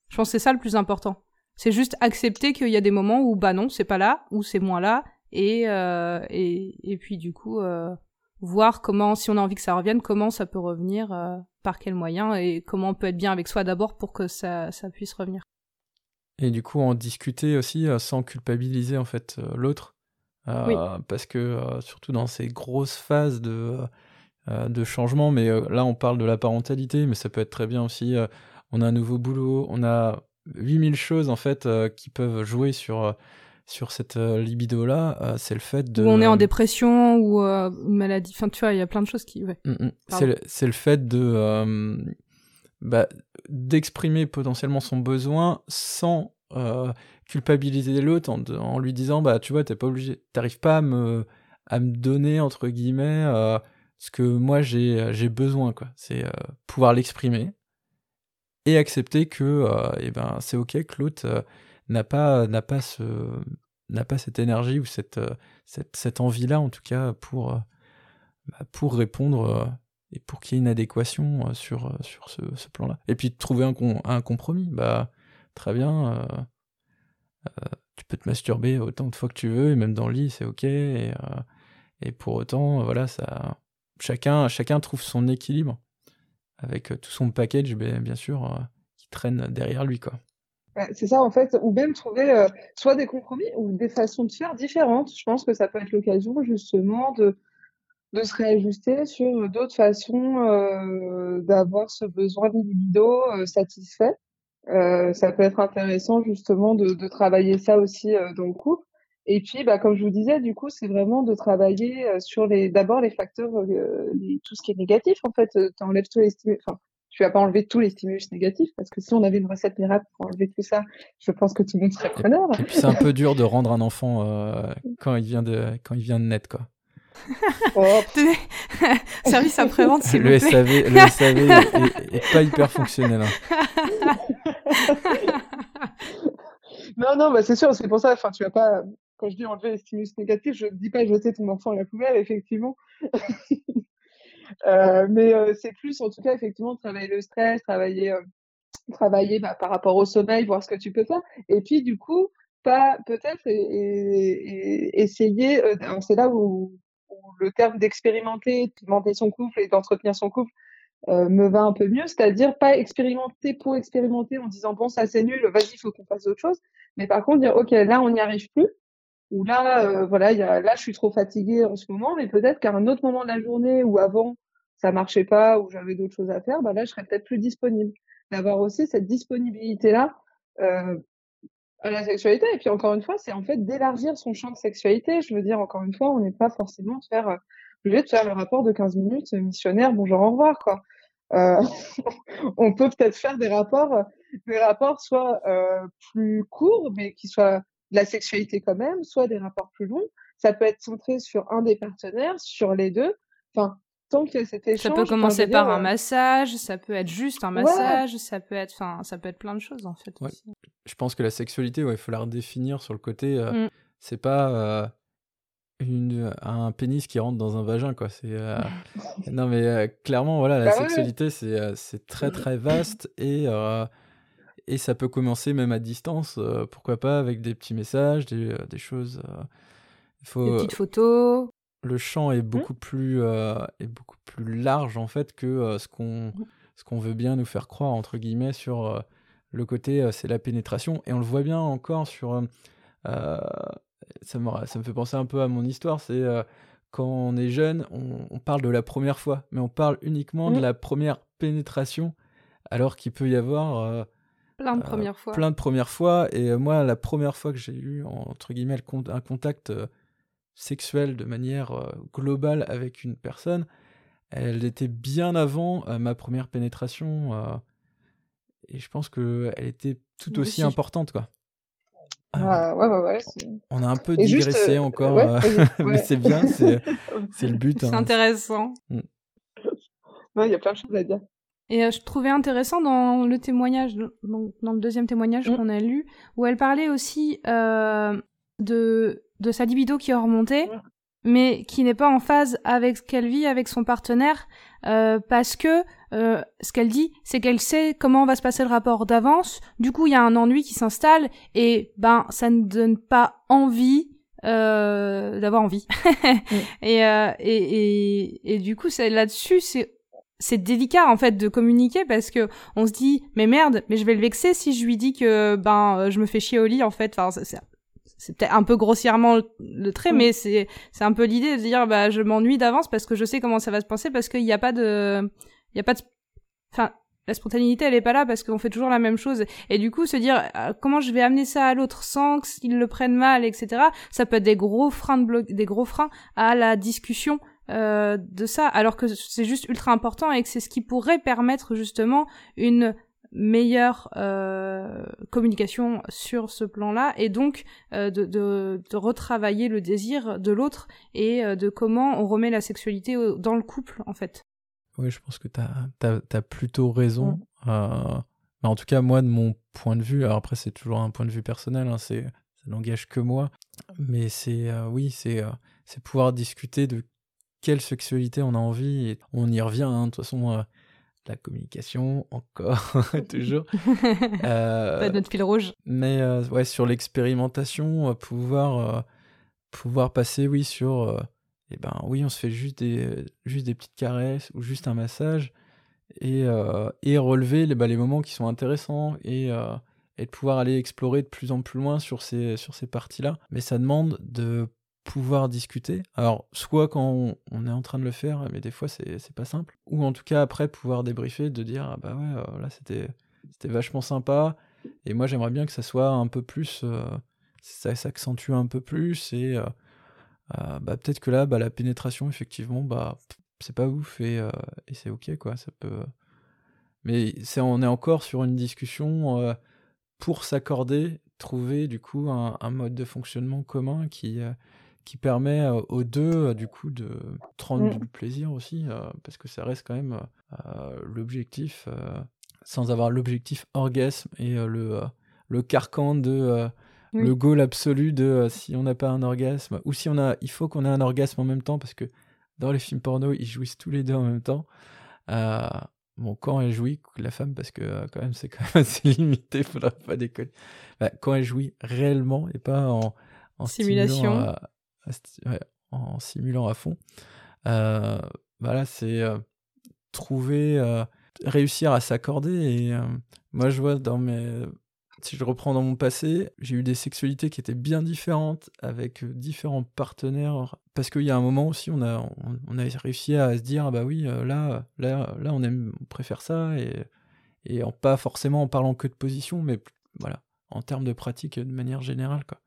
Je pense que c'est ça le plus important. C'est juste accepter qu'il y a des moments où bah non c'est pas là ou c'est moins là et euh, et et puis du coup euh, voir comment si on a envie que ça revienne comment ça peut revenir euh, par quels moyens et comment on peut être bien avec soi d'abord pour que ça ça puisse revenir. Et du coup, en discuter aussi euh, sans culpabiliser en fait euh, l'autre. Euh, parce que surtout dans ces grosses phases de, de changement, mais là on parle de la parentalité, mais ça peut être très bien aussi. on a un nouveau boulot, on a 8000 choses en fait qui peuvent jouer sur sur cette libido là c'est le fait de ou on est en dépression ou une maladie enfin tu vois il y a plein de choses qui ouais. Mm, mm. c'est le, le, fait de bah, d'exprimer potentiellement son besoin sans euh, culpabiliser l'autre en, lui disant bah tu vois t'es pas obligé t'arrives pas à me à me donner entre guillemets euh, ce que moi j'ai j'ai besoin quoi. C'est euh, pouvoir l'exprimer et accepter que eh ben c'est ok que l'autre n'a pas n'a pas ce n'a pas cette énergie ou cette cette, cette envie là en tout cas pour bah, pour répondre et pour qu'il y ait une adéquation euh, sur, euh, sur ce, plan-là. Et puis trouver un, un compromis, bah très bien, euh, tu peux te masturber autant de fois que tu veux, et même dans le lit, c'est ok, et, pour autant, voilà, ça, chacun, chacun trouve son équilibre, avec tout son package, bien, bien sûr, qui traîne derrière lui, quoi. C'est ça, en fait, ou même trouver soit des compromis ou des façons de faire différentes. Je pense que ça peut être l'occasion, justement, de de se réajuster sur d'autres façons euh, d'avoir ce besoin de libido euh, satisfait. Euh, ça peut être intéressant justement de, travailler ça aussi dans le couple. Et puis, bah, comme je vous disais, du coup, c'est vraiment de travailler sur les, d'abord les facteurs, tout ce qui est négatif. En fait, tu enlèves tous les stimulus. Enfin, tu vas pas enlever tous les stimulus négatifs parce que si on avait une recette miracle pour enlever tout ça, je pense que tout le monde serait preneur. Et puis c'est un peu dur de rendre un enfant quand il vient de quand il vient de naître, quoi. Oh. (laughs) Service après-vente, s'il le vous plaît. SAV, le SAV est, est, pas hyper fonctionnel. Hein. (laughs) non, non, bah c'est sûr, c'est pour ça. Enfin, tu vas pas. Quand je dis enlever les stimulus négatifs, je ne dis pas jeter ton enfant à la poubelle, effectivement. (laughs) euh, mais euh, c'est plus, en tout cas, effectivement, travailler le stress, travailler, euh, travailler bah, par rapport au sommeil, voir ce que tu peux faire. Et puis, du coup, pas peut-être et, et, et essayer. Euh, c'est là où le terme d'expérimenter, de monter son couple et d'entretenir son couple euh, me va un peu mieux, c'est-à-dire pas expérimenter pour expérimenter en disant bon ça c'est nul, vas-y faut qu'on fasse autre chose, mais par contre dire ok là on n'y arrive plus, ou là euh, voilà y a, là je suis trop fatiguée en ce moment, mais peut-être qu'à un autre moment de la journée ou avant ça marchait pas ou j'avais d'autres choses à faire, bah là je serais peut-être plus disponible. D'avoir aussi cette disponibilité là euh, la sexualité. Et puis encore une fois, c'est en fait d'élargir son champ de sexualité. Je veux dire, encore une fois, on n'est pas forcément faire, euh, obligé de faire le rapport de 15 minutes, euh, missionnaire, bonjour, au revoir, quoi. Euh, (laughs) on peut peut-être faire des rapports, des rapports soit euh, plus courts, mais qui soient de la sexualité quand même, soit des rapports plus longs. Ça peut être centré sur un des partenaires, sur les deux. Enfin, ça peut commencer par un euh, massage, ça peut être juste un massage, ça peut être, enfin, ça peut être plein de choses en fait. Je pense que la sexualité, il faut la redéfinir sur le côté. Euh, mm. C'est pas euh, une, un pénis qui rentre dans un vagin, quoi. C'est (laughs) non, mais clairement, voilà, la bah sexualité, c'est c'est très très vaste et et ça peut commencer même à distance. pourquoi pas avec des petits messages, des, des choses faut, Des petites photos. Le champ est beaucoup plus euh, est beaucoup plus large en fait que euh, ce qu'on ce qu'on veut bien nous faire croire entre guillemets sur euh, le côté c'est la pénétration et on le voit bien encore sur ça me ça me fait penser un peu à mon histoire c'est quand on est jeune on, on parle de la première fois mais on parle uniquement de Mhm. la première pénétration alors qu'il peut y avoir Plein de premières fois. plein de premières fois. Et moi, la première fois que j'ai eu, entre guillemets, un contact euh, sexuel de manière euh, globale avec une personne, elle était bien avant euh, ma première pénétration. euh, et je pense qu'elle était tout aussi aussi. importante, quoi. Euh, Ah, ouais, ouais, ouais. c'est- on a un peu juste, digressé euh, encore, euh, (laughs) mais c'est bien, c'est (laughs) c'est le but. C'est hein. intéressant. Ouais, il y a plein de choses à dire. Et euh, je trouvais intéressant dans le témoignage, donc dans le deuxième témoignage Mm. qu'on a lu, où elle parlait aussi euh, de, de sa libido qui est remontée, mais qui n'est pas en phase avec ce qu'elle vit avec son partenaire, euh, parce que euh, ce qu'elle dit, c'est qu'elle sait comment va se passer le rapport d'avance. Du coup, il y a un ennui qui s'installe, et ben, ça ne donne pas envie euh, d'avoir envie. (laughs) et, euh, et, et, et du coup, c'est là-dessus, c'est c'est délicat en fait de communiquer parce que on se dit mais merde mais je vais le vexer si je lui dis que ben je me fais chier au lit en fait enfin c'est- c'est c'est peut-être un peu grossièrement le, le trait Mm. mais c'est c'est un peu l'idée de dire bah je m'ennuie d'avance parce que je sais comment ça va se passer parce qu'il n'y a pas de il y a pas de enfin la spontanéité elle est pas là parce qu'on fait toujours la même chose et du coup se dire euh, comment je vais amener ça à l'autre sans qu'il le prenne mal etc ça peut être des gros freins de blo- des gros freins à la discussion euh, de ça, alors que c'est juste ultra important et que c'est ce qui pourrait permettre justement une meilleure euh, communication sur ce plan-là et donc euh, de, de, de retravailler le désir de l'autre et euh, de comment on remet la sexualité au- dans le couple en fait. Oui, je pense que tu as, plutôt raison. Mais en tout cas, moi, de mon point de vue, alors après, c'est toujours un point de vue personnel, hein, c'est, ça n'engage que moi. Mais c'est, oui, c'est, pouvoir discuter de quelle sexualité on a envie. Et on y revient, hein, de toute façon, la communication, encore, (laughs) toujours. (laughs) Euh, Pas notre fil rouge. mais euh, ouais, sur l'expérimentation, euh, pouvoir, euh, pouvoir passer, oui, sur. euh, eh ben oui, on se fait juste des, juste des petites caresses ou juste un massage et, euh, et relever les, bah, les moments qui sont intéressants et, euh, et de pouvoir aller explorer de plus en plus loin sur ces, sur ces parties-là. Mais ça demande de pouvoir discuter. Alors, soit quand on, est en train de le faire, mais des fois c'est pas simple. Ou en tout cas après pouvoir débriefer, de dire ah bah ouais, euh, là c'était vachement sympa. Et moi j'aimerais bien que ça soit un peu plus, euh, ça s'accentue un peu plus et euh, bah, peut-être que là bah, la pénétration effectivement bah c'est pas ouf et, et c'est ok quoi. Ça peut. Mais c'est on est encore sur une discussion pour s'accorder, trouver du coup un, mode de fonctionnement commun qui qui permet euh, aux deux euh, du coup de prendre Mm. du plaisir aussi euh, parce que ça reste quand même l'objectif sans avoir l'objectif orgasme et le le carcan de Oui. le goal absolu de euh, si on n'a pas un orgasme ou si on a il faut qu'on ait un orgasme en même temps parce que dans les films porno ils jouissent tous les deux en même temps euh, bon quand elle jouit la femme parce que euh, quand même c'est (laughs) quand même assez limité faudra pas déconner Bah, quand elle jouit réellement et pas en, en Simulation. En simulant à fond euh, voilà c'est euh, trouver euh, réussir à s'accorder et moi je vois dans mes si je reprends dans mon passé, j'ai eu des sexualités qui étaient bien différentes avec différents partenaires parce qu'il y a un moment aussi on a on, a réussi à se dire ah bah oui là là là on aime préfère ça et et en pas forcément en parlant que de position mais voilà en termes de pratique de manière générale quoi.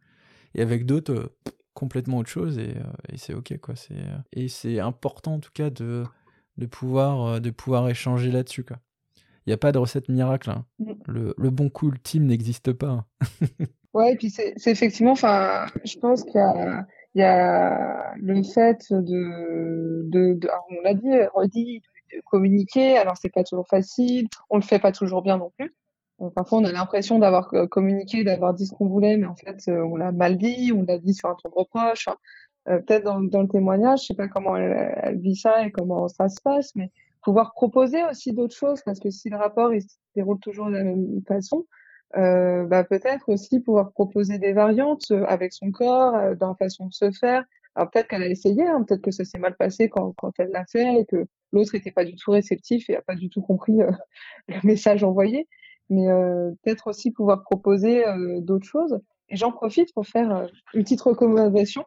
Et avec d'autres complètement autre chose et, euh, et c'est ok quoi c'est euh, et c'est important en tout cas de de pouvoir euh, de pouvoir échanger là-dessus quoi. Il n'y a pas de recette miracle. hein. Mm. Le, le bon coup ultime n'existe pas. hein. (laughs) Ouais, et puis c'est effectivement, enfin, je pense qu'il y a, il y a le fait de, de, on l'a dit, redit, de communiquer. Alors c'est pas toujours facile, on le fait pas toujours bien non plus. Parfois on a l'impression d'avoir euh, communiqué, d'avoir dit ce qu'on voulait, mais en fait euh, on l'a mal dit, on l'a dit sur un ton de reproche. Euh, peut-être dans, le témoignage, je sais pas comment elle, elle vit ça et comment ça se passe, mais pouvoir proposer aussi d'autres choses, parce que si le rapport il se déroule toujours de la même façon, bah, peut-être aussi pouvoir proposer des variantes avec son corps, euh, dans la façon de se faire. Alors peut-être qu'elle a essayé, hein, peut-être que ça s'est mal passé quand, quand elle l'a fait et que l'autre n'était pas du tout réceptif et a pas du tout compris (laughs) le message envoyé. Mais peut-être aussi pouvoir proposer d'autres choses. Et j'en profite pour faire une petite recommandation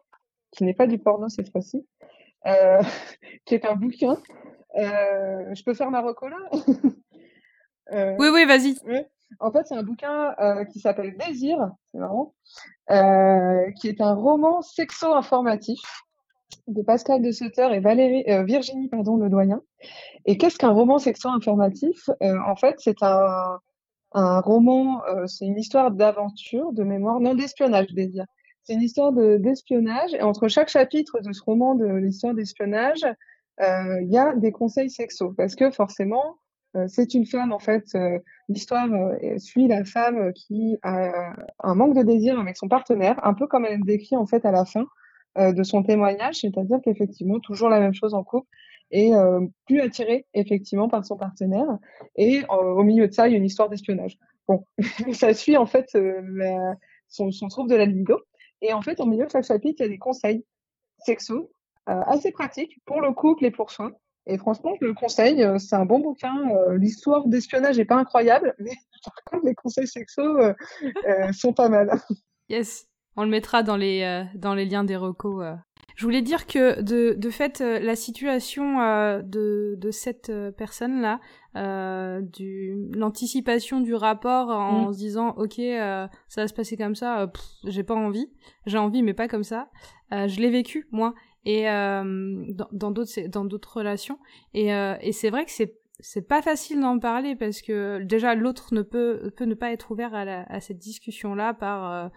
qui n'est pas du porno cette fois-ci, (laughs) qui est un bouquin. je peux faire ma reco là (laughs) Oui, oui, vas-y. En fait, c'est un bouquin euh, qui s'appelle Désir, c'est marrant, euh, qui est un roman sexo-informatif de Pascal de Sutter et Valérie, euh, Virginie pardon, Le Doyen. Et qu'est-ce qu'un roman sexo-informatif? En fait, c'est un, un roman, c'est une histoire d'aventure, de mémoire, non d'espionnage, Désir. C'est une histoire d'espionnage. et entre chaque chapitre de ce roman de l'histoire d'espionnage, il y a des conseils sexos. Parce que forcément, euh, c'est une femme, en fait, euh, l'histoire euh, suit la femme qui a un manque de désir avec son partenaire, un peu comme elle décrit, en fait, à la fin de son témoignage, c'est-à-dire qu'effectivement, toujours la même chose en couple, et plus attirée, effectivement, par son partenaire. Et au milieu de ça, il y a une histoire d'espionnage. Bon, (laughs) ça suit, en fait, son, son trouble de la libido. Et en fait, au milieu de chaque chapitre, il y a des conseils sexuels assez pratiques pour le couple et pour soi. Et franchement, je le conseille. Euh, c'est un bon bouquin. Euh, l'histoire d'espionnage n'est pas incroyable, mais (laughs) par contre, les conseils sexuels euh, sont pas mal. Yes, on le mettra dans les, dans les liens des recos. Je voulais dire que de, de fait, la situation de, de cette personne-là, du l'anticipation du rapport en mm. se disant ok, ça va se passer comme ça, j'ai pas envie, j'ai envie mais pas comme ça. je l'ai vécu moi et euh, dans d'autres dans d'autres relations et, euh, et c'est vrai que c'est c'est pas facile d'en parler parce que déjà l'autre ne peut peut ne pas être ouvert à, la, à cette discussion là par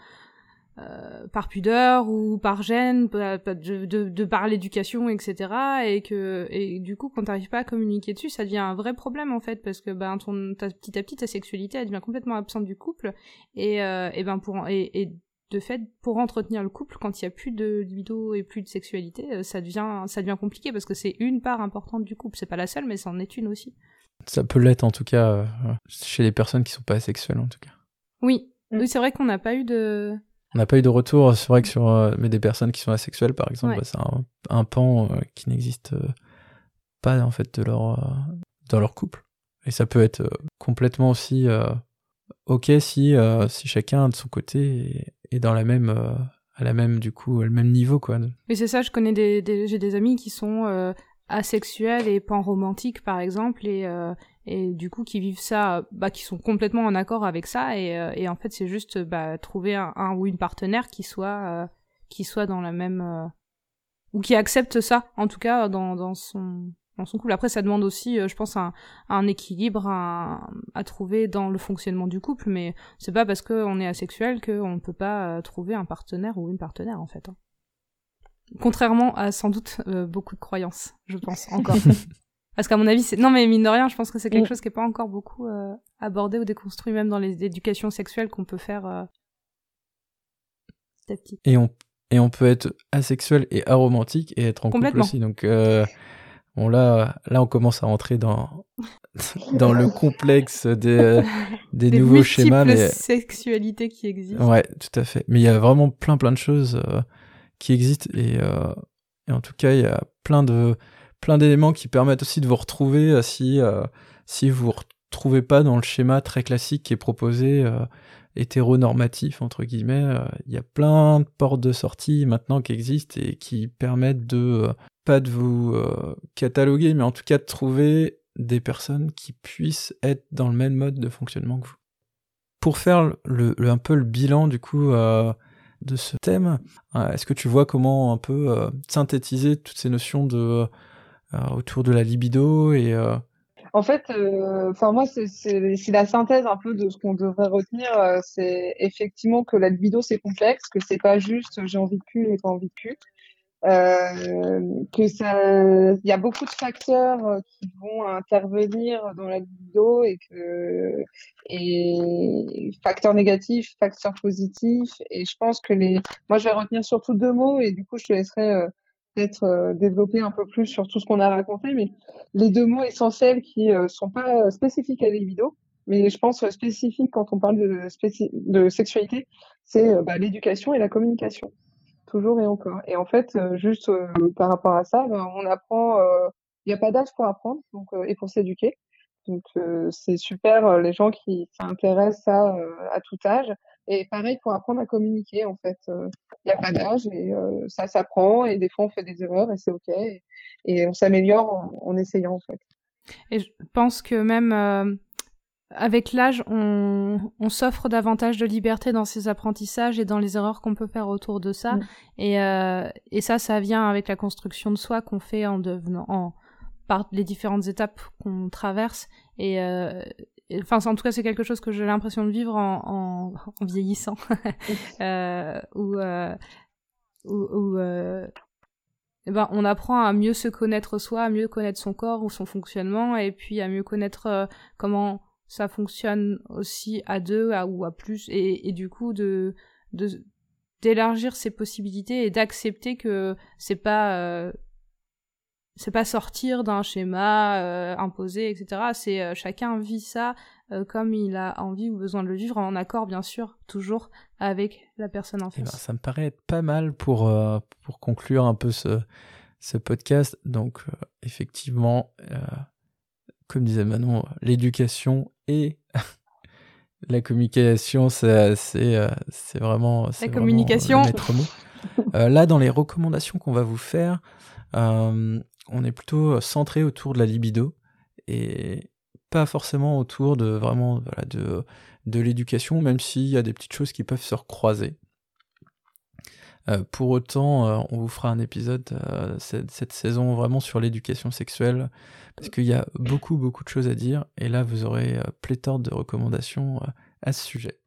euh, par pudeur ou par gêne de, de, de par l'éducation etc et que et du coup quand t'arrives pas à communiquer dessus ça devient un vrai problème en fait parce que ben ton ta, petit à petit ta sexualité elle devient complètement absente du couple et, euh, et ben pour et, et de fait, pour entretenir le couple, quand il y a plus de libido et plus de sexualité, euh, ça devient, ça devient compliqué parce que c'est une part importante du couple. C'est pas la seule, mais c'en est une aussi. Ça peut l'être en tout cas euh, chez les personnes qui sont pas asexuelles en tout cas. Oui, mm. oui, c'est vrai qu'on n'a pas eu de. On n'a pas eu de retour. C'est vrai que sur euh, mais des personnes qui sont asexuelles par exemple, bah, c'est un, pan qui n'existe pas en fait de leur dans leur couple. Et ça peut être complètement aussi ok si si chacun de son côté et dans la même euh, à la même du coup le même niveau quoi. Mais c'est ça, je connais des, j'ai des amis qui sont euh, asexuels et pan-romantiques par exemple et euh, et du coup qui vivent ça bah qui sont complètement en accord avec ça et, et en fait c'est juste bah trouver un, ou une partenaire qui soit qui soit dans la même ou qui accepte ça en tout cas dans dans son dans son couple. Après, ça demande aussi, euh, je pense, un, équilibre à, trouver dans le fonctionnement du couple, mais c'est pas parce qu'on est asexuel qu'on ne peut pas euh, trouver un partenaire ou une partenaire, en fait. Hein. Contrairement à sans doute euh, beaucoup de croyances, je pense, encore. (laughs) parce qu'à mon avis, c'est... Non, mais mine de rien, je pense que c'est quelque mm. chose qui n'est pas encore beaucoup abordé ou déconstruit, même dans les éducations sexuelles qu'on peut faire Et on, et on peut être asexuel et aromantique et être en couple aussi, donc... Bon là, là on commence à rentrer dans (laughs) dans le complexe des, (laughs) des, nouveaux schémas. Les sexualités qui existent. Ouais, tout à fait. Mais il y a vraiment plein plein de choses euh, qui existent et, euh, et, en tout cas il y a plein de plein d'éléments qui permettent aussi de vous retrouver euh, si si vous vous retrouvez pas dans le schéma très classique qui est proposé hétéronormatif entre guillemets. Il y a plein de portes de sortie maintenant qui existent et qui permettent de pas de vous euh, cataloguer, mais en tout cas de trouver des personnes qui puissent être dans le même mode de fonctionnement que vous. Pour faire le, un peu le bilan du coup euh, de ce thème, euh, est-ce que tu vois comment un peu synthétiser toutes ces notions de autour de la libido et en fait, enfin moi, c'est la synthèse un peu de ce qu'on devrait retenir. c'est effectivement que la libido c'est complexe, que c'est pas juste j'ai envie de cul et pas envie de cul, euh, que ça, il y a beaucoup de facteurs euh, qui vont intervenir dans la libido et que et facteurs négatifs, facteurs positifs. Et je pense que les, moi je vais retenir surtout deux mots et du coup je te laisserai euh, peut-être euh, développer un peu plus sur tout ce qu'on a raconté. Mais les deux mots essentiels qui sont pas spécifiques à libido, Mais je pense spécifique quand on parle de, de sexualité, c'est bah, l'éducation et la communication, toujours et encore. Et en fait, juste par rapport à ça, ben, on apprend. Il n'y a pas d'âge pour apprendre donc, et pour s'éduquer. Donc c'est super les gens qui s'intéressent à à tout âge. Et pareil pour apprendre à communiquer en fait. Il n'y a pas d'âge et ça s'apprend et des fois on fait des erreurs et c'est ok et, on s'améliore en, essayant en fait. Et je pense que même avec l'âge, on, on s'offre davantage de liberté dans ses apprentissages et dans les erreurs qu'on peut faire autour de ça. Mmh. Et, euh, et ça, ça vient avec la construction de soi qu'on fait en devenant, en, par les différentes étapes qu'on traverse. Et, euh, enfin, en tout cas, c'est quelque chose que j'ai l'impression de vivre en, vieillissant, (laughs) euh, où, euh, où, euh, eh ben, on apprend à mieux se connaître soi, à mieux connaître son corps ou son fonctionnement, et puis à mieux connaître euh, comment ça fonctionne aussi à deux à, ou à plus, et, du coup de d'élargir ses possibilités et d'accepter que c'est pas c'est pas sortir d'un schéma euh, imposé, etc. C'est euh, chacun vit ça euh, comme il a envie ou besoin de le vivre, en accord bien sûr, toujours avec la personne en eh ben, face. ça me paraît pas mal pour, pour conclure un peu ce, ce podcast. Donc effectivement, comme disait Manon, l'éducation et (laughs) la communication, c'est c'est vraiment... La communication. là, dans les recommandations qu'on va vous faire, on est plutôt euh, centré autour de la libido et pas forcément autour de vraiment de, l'éducation, même s'il y a des petites choses qui peuvent se recroiser. Euh, pour autant, euh, on vous fera un épisode cette, saison vraiment sur l'éducation sexuelle, parce qu'il y a beaucoup, beaucoup de choses à dire, et là, vous aurez pléthore de recommandations à ce sujet.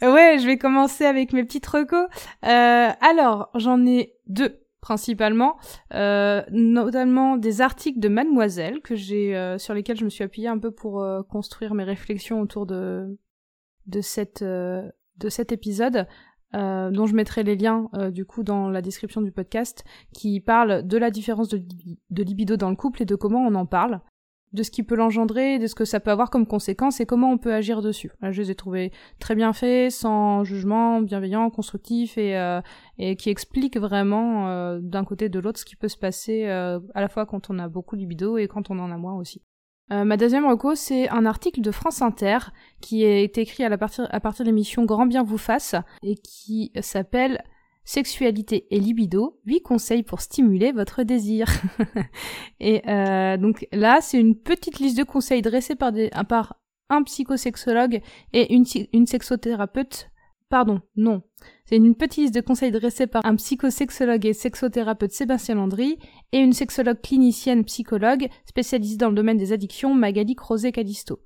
Ouais, je vais commencer avec mes petites recos. alors, j'en ai deux principalement, euh, notamment des articles de Mademoiselle que j'ai euh, sur lesquels je me suis appuyée un peu pour euh, construire mes réflexions autour de de cette de cet épisode. dont je mettrai les liens du coup dans la description du podcast, qui parle de la différence de, de libido dans le couple et de comment on en parle de ce qui peut l'engendrer, de ce que ça peut avoir comme conséquence et comment on peut agir dessus. je les ai trouvés très bien faits, sans jugement, bienveillant, constructif et, euh, et qui expliquent vraiment euh, d'un côté et de l'autre ce qui peut se passer euh, à la fois quand on a beaucoup de libido et quand on en a moins aussi. ma deuxième reco, c'est un article de France Inter qui est écrit à, partir, à partir de l'émission Grand Bien vous fasse et qui s'appelle sexualité et libido, 8 conseils pour stimuler votre désir. (laughs) et euh, donc là, c'est une petite liste de conseils dressés par, des, par un psychosexologue et une, une sexothérapeute. Pardon, non. C'est une petite liste de conseils dressés par un psychosexologue et sexothérapeute Sébastien Landry et une sexologue clinicienne psychologue spécialisée dans le domaine des addictions Magali Crozet-Calisto.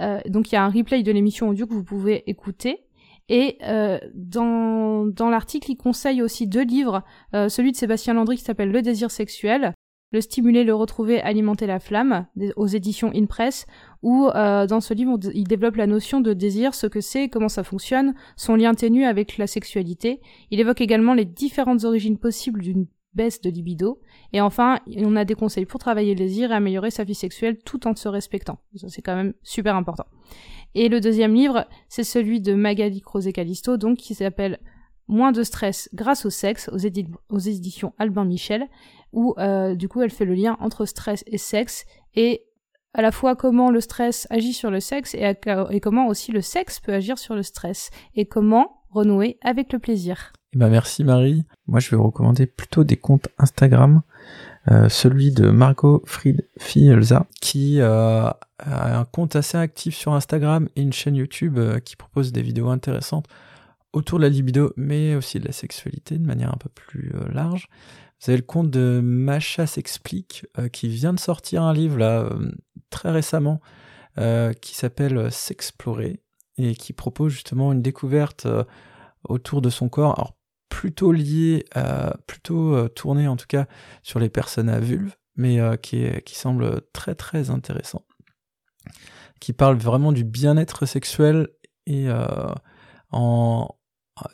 Euh, donc il y a un replay de l'émission audio que vous pouvez écouter. Et euh, dans, dans l'article, il conseille aussi deux livres, euh, celui de Sébastien Landry qui s'appelle Le désir sexuel, Le stimuler, le retrouver, alimenter la flamme, aux éditions InPress, où euh, dans ce livre, il développe la notion de désir, ce que c'est, comment ça fonctionne, son lien ténu avec la sexualité. Il évoque également les différentes origines possibles d'une baisse de libido. Et enfin, on a des conseils pour travailler le désir et améliorer sa vie sexuelle tout en se respectant. C'est quand même super important. Et le deuxième livre, c'est celui de Magali Crozet-Calisto, donc qui s'appelle Moins de stress grâce au sexe, aux, éditions Albin Michel, où euh, du coup elle fait le lien entre stress et sexe, et à la fois comment le stress agit sur le sexe et, comment aussi le sexe peut agir sur le stress, et comment renouer avec le plaisir. Eh ben merci Marie. Moi je vais recommander plutôt des comptes Instagram euh, celui de Margot Fried Fielza, qui euh, a un compte assez actif sur Instagram et une chaîne YouTube euh, qui propose des vidéos intéressantes autour de la libido, mais aussi de la sexualité de manière un peu plus large. Vous avez le compte de Macha s'explique, qui vient de sortir un livre là très récemment, qui s'appelle S'explorer et qui propose justement une découverte autour de son corps. Alors plutôt lié, à, plutôt euh, tourné en tout cas sur les personnes à vulve, mais euh, qui, est, qui semble très très intéressant. Qui parle vraiment du bien-être sexuel et euh, en,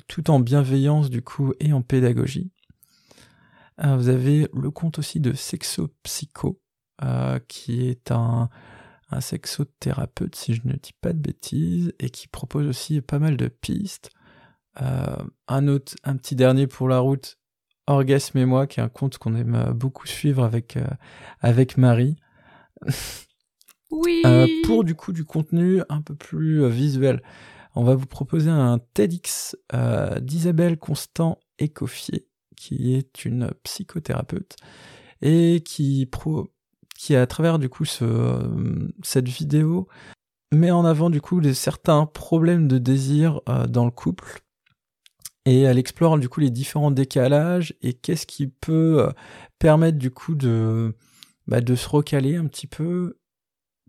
tout en bienveillance du coup et en pédagogie. vous avez le compte aussi de Sexo Psycho, qui est un, un sexothérapeute, si je ne dis pas de bêtises, et qui propose aussi pas mal de pistes. Euh, un autre, un petit dernier pour la route, Orgasme et moi, qui est un compte qu'on aime beaucoup suivre avec, euh, avec Marie. (laughs) Euh, pour du coup du contenu un peu plus visuel, on va vous proposer un TEDx d'Isabelle Constant Écoffier, qui est une psychothérapeute et qui pro qui à travers du coup ce, cette vidéo met en avant du coup les, certains problèmes de désir dans le couple et elle explore du coup les différents décalages et qu'est-ce qui peut euh, permettre du coup de, bah, de se recaler un petit peu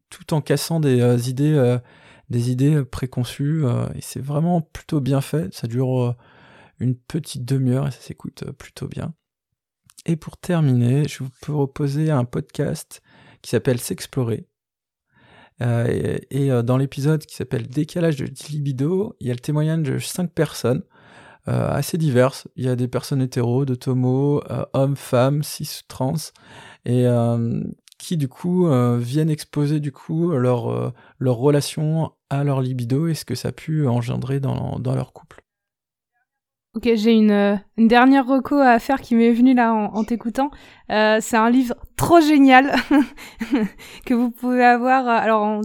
tout en cassant des euh, idées euh, des idées préconçues et c'est vraiment plutôt bien fait. Ça dure une petite demi-heure et ça s'écoute plutôt bien. Et pour terminer je vous proposer un podcast qui s'appelle s'explorer. Et, dans l'épisode qui s'appelle décalage de libido il y a le témoignage de cinq personnes euh, assez diverses. Il y a des personnes hétéros, de tomo, euh, hommes, femmes, cis, trans, et euh, qui du coup viennent exposer du coup leur, leur relation à leur libido et ce que ça a pu engendrer dans, dans leur couple. Ok, j'ai une, une, dernière reco à faire qui m'est venue là en, t'écoutant. Euh, c'est un livre trop génial (laughs) que vous pouvez avoir. Alors,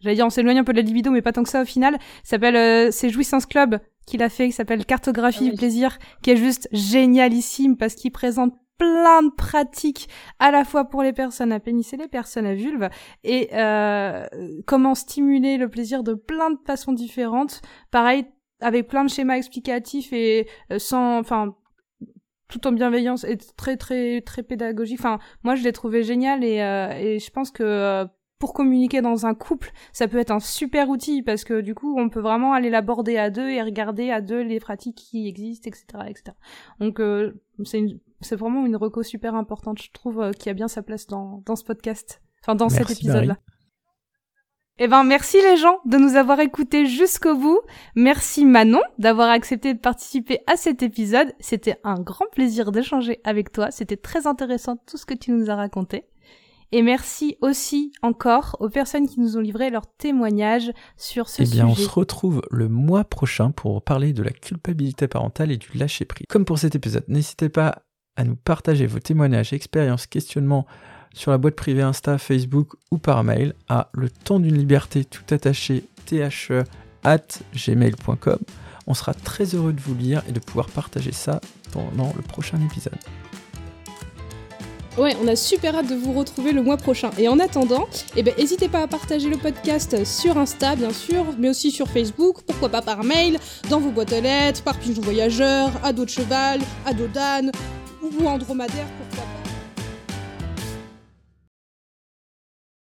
j'allais dire, on s'éloigne un peu de la libido, mais pas tant que ça au final. Ça s'appelle euh, C'est Jouissance Club qu'il a fait, qui s'appelle Cartographie du plaisir, qui est juste génialissime parce qu'il présente plein de pratiques à la fois pour les personnes à pénis et les personnes à vulve et euh, comment stimuler le plaisir de plein de façons différentes pareil avec plein de schémas explicatifs et euh, sans enfin tout en bienveillance et très très très pédagogique enfin moi je l'ai trouvé génial et, euh, et je pense que euh, pour communiquer dans un couple, ça peut être un super outil parce que du coup, on peut vraiment aller l'aborder à deux et regarder à deux les pratiques qui existent, etc., etc. Donc, euh, c'est c'est vraiment une reco super importante, je trouve, euh, qui a bien sa place dans, dans ce podcast, enfin dans cet épisode-là. Eh ben, merci les gens de nous avoir écoutés jusqu'au bout. Merci Manon d'avoir accepté de participer à cet épisode. C'était un grand plaisir d'échanger avec toi. C'était très intéressant tout ce que tu nous as raconté. Et merci aussi encore aux personnes qui nous ont livré leurs témoignages sur ce sujet. Eh bien, on se retrouve le mois prochain pour parler de la culpabilité parentale et du lâcher-prise. Comme pour cet épisode, n'hésitez pas à nous partager vos témoignages, expériences, questionnements sur la boîte privée Insta, Facebook ou par mail à le temps d'une liberté tout attaché the at gmail.com. On sera très heureux de vous lire et de pouvoir partager ça pendant le prochain épisode. Ouais, on a super hâte de vous retrouver le mois prochain. Et en attendant, eh ben, n'hésitez pas à partager le podcast sur Insta, bien sûr, mais aussi sur Facebook, pourquoi pas par mail, dans vos boîtes aux lettres, par pigeon voyageur, à dos de cheval, à dos d'âne ou andromadaire, pourquoi pas.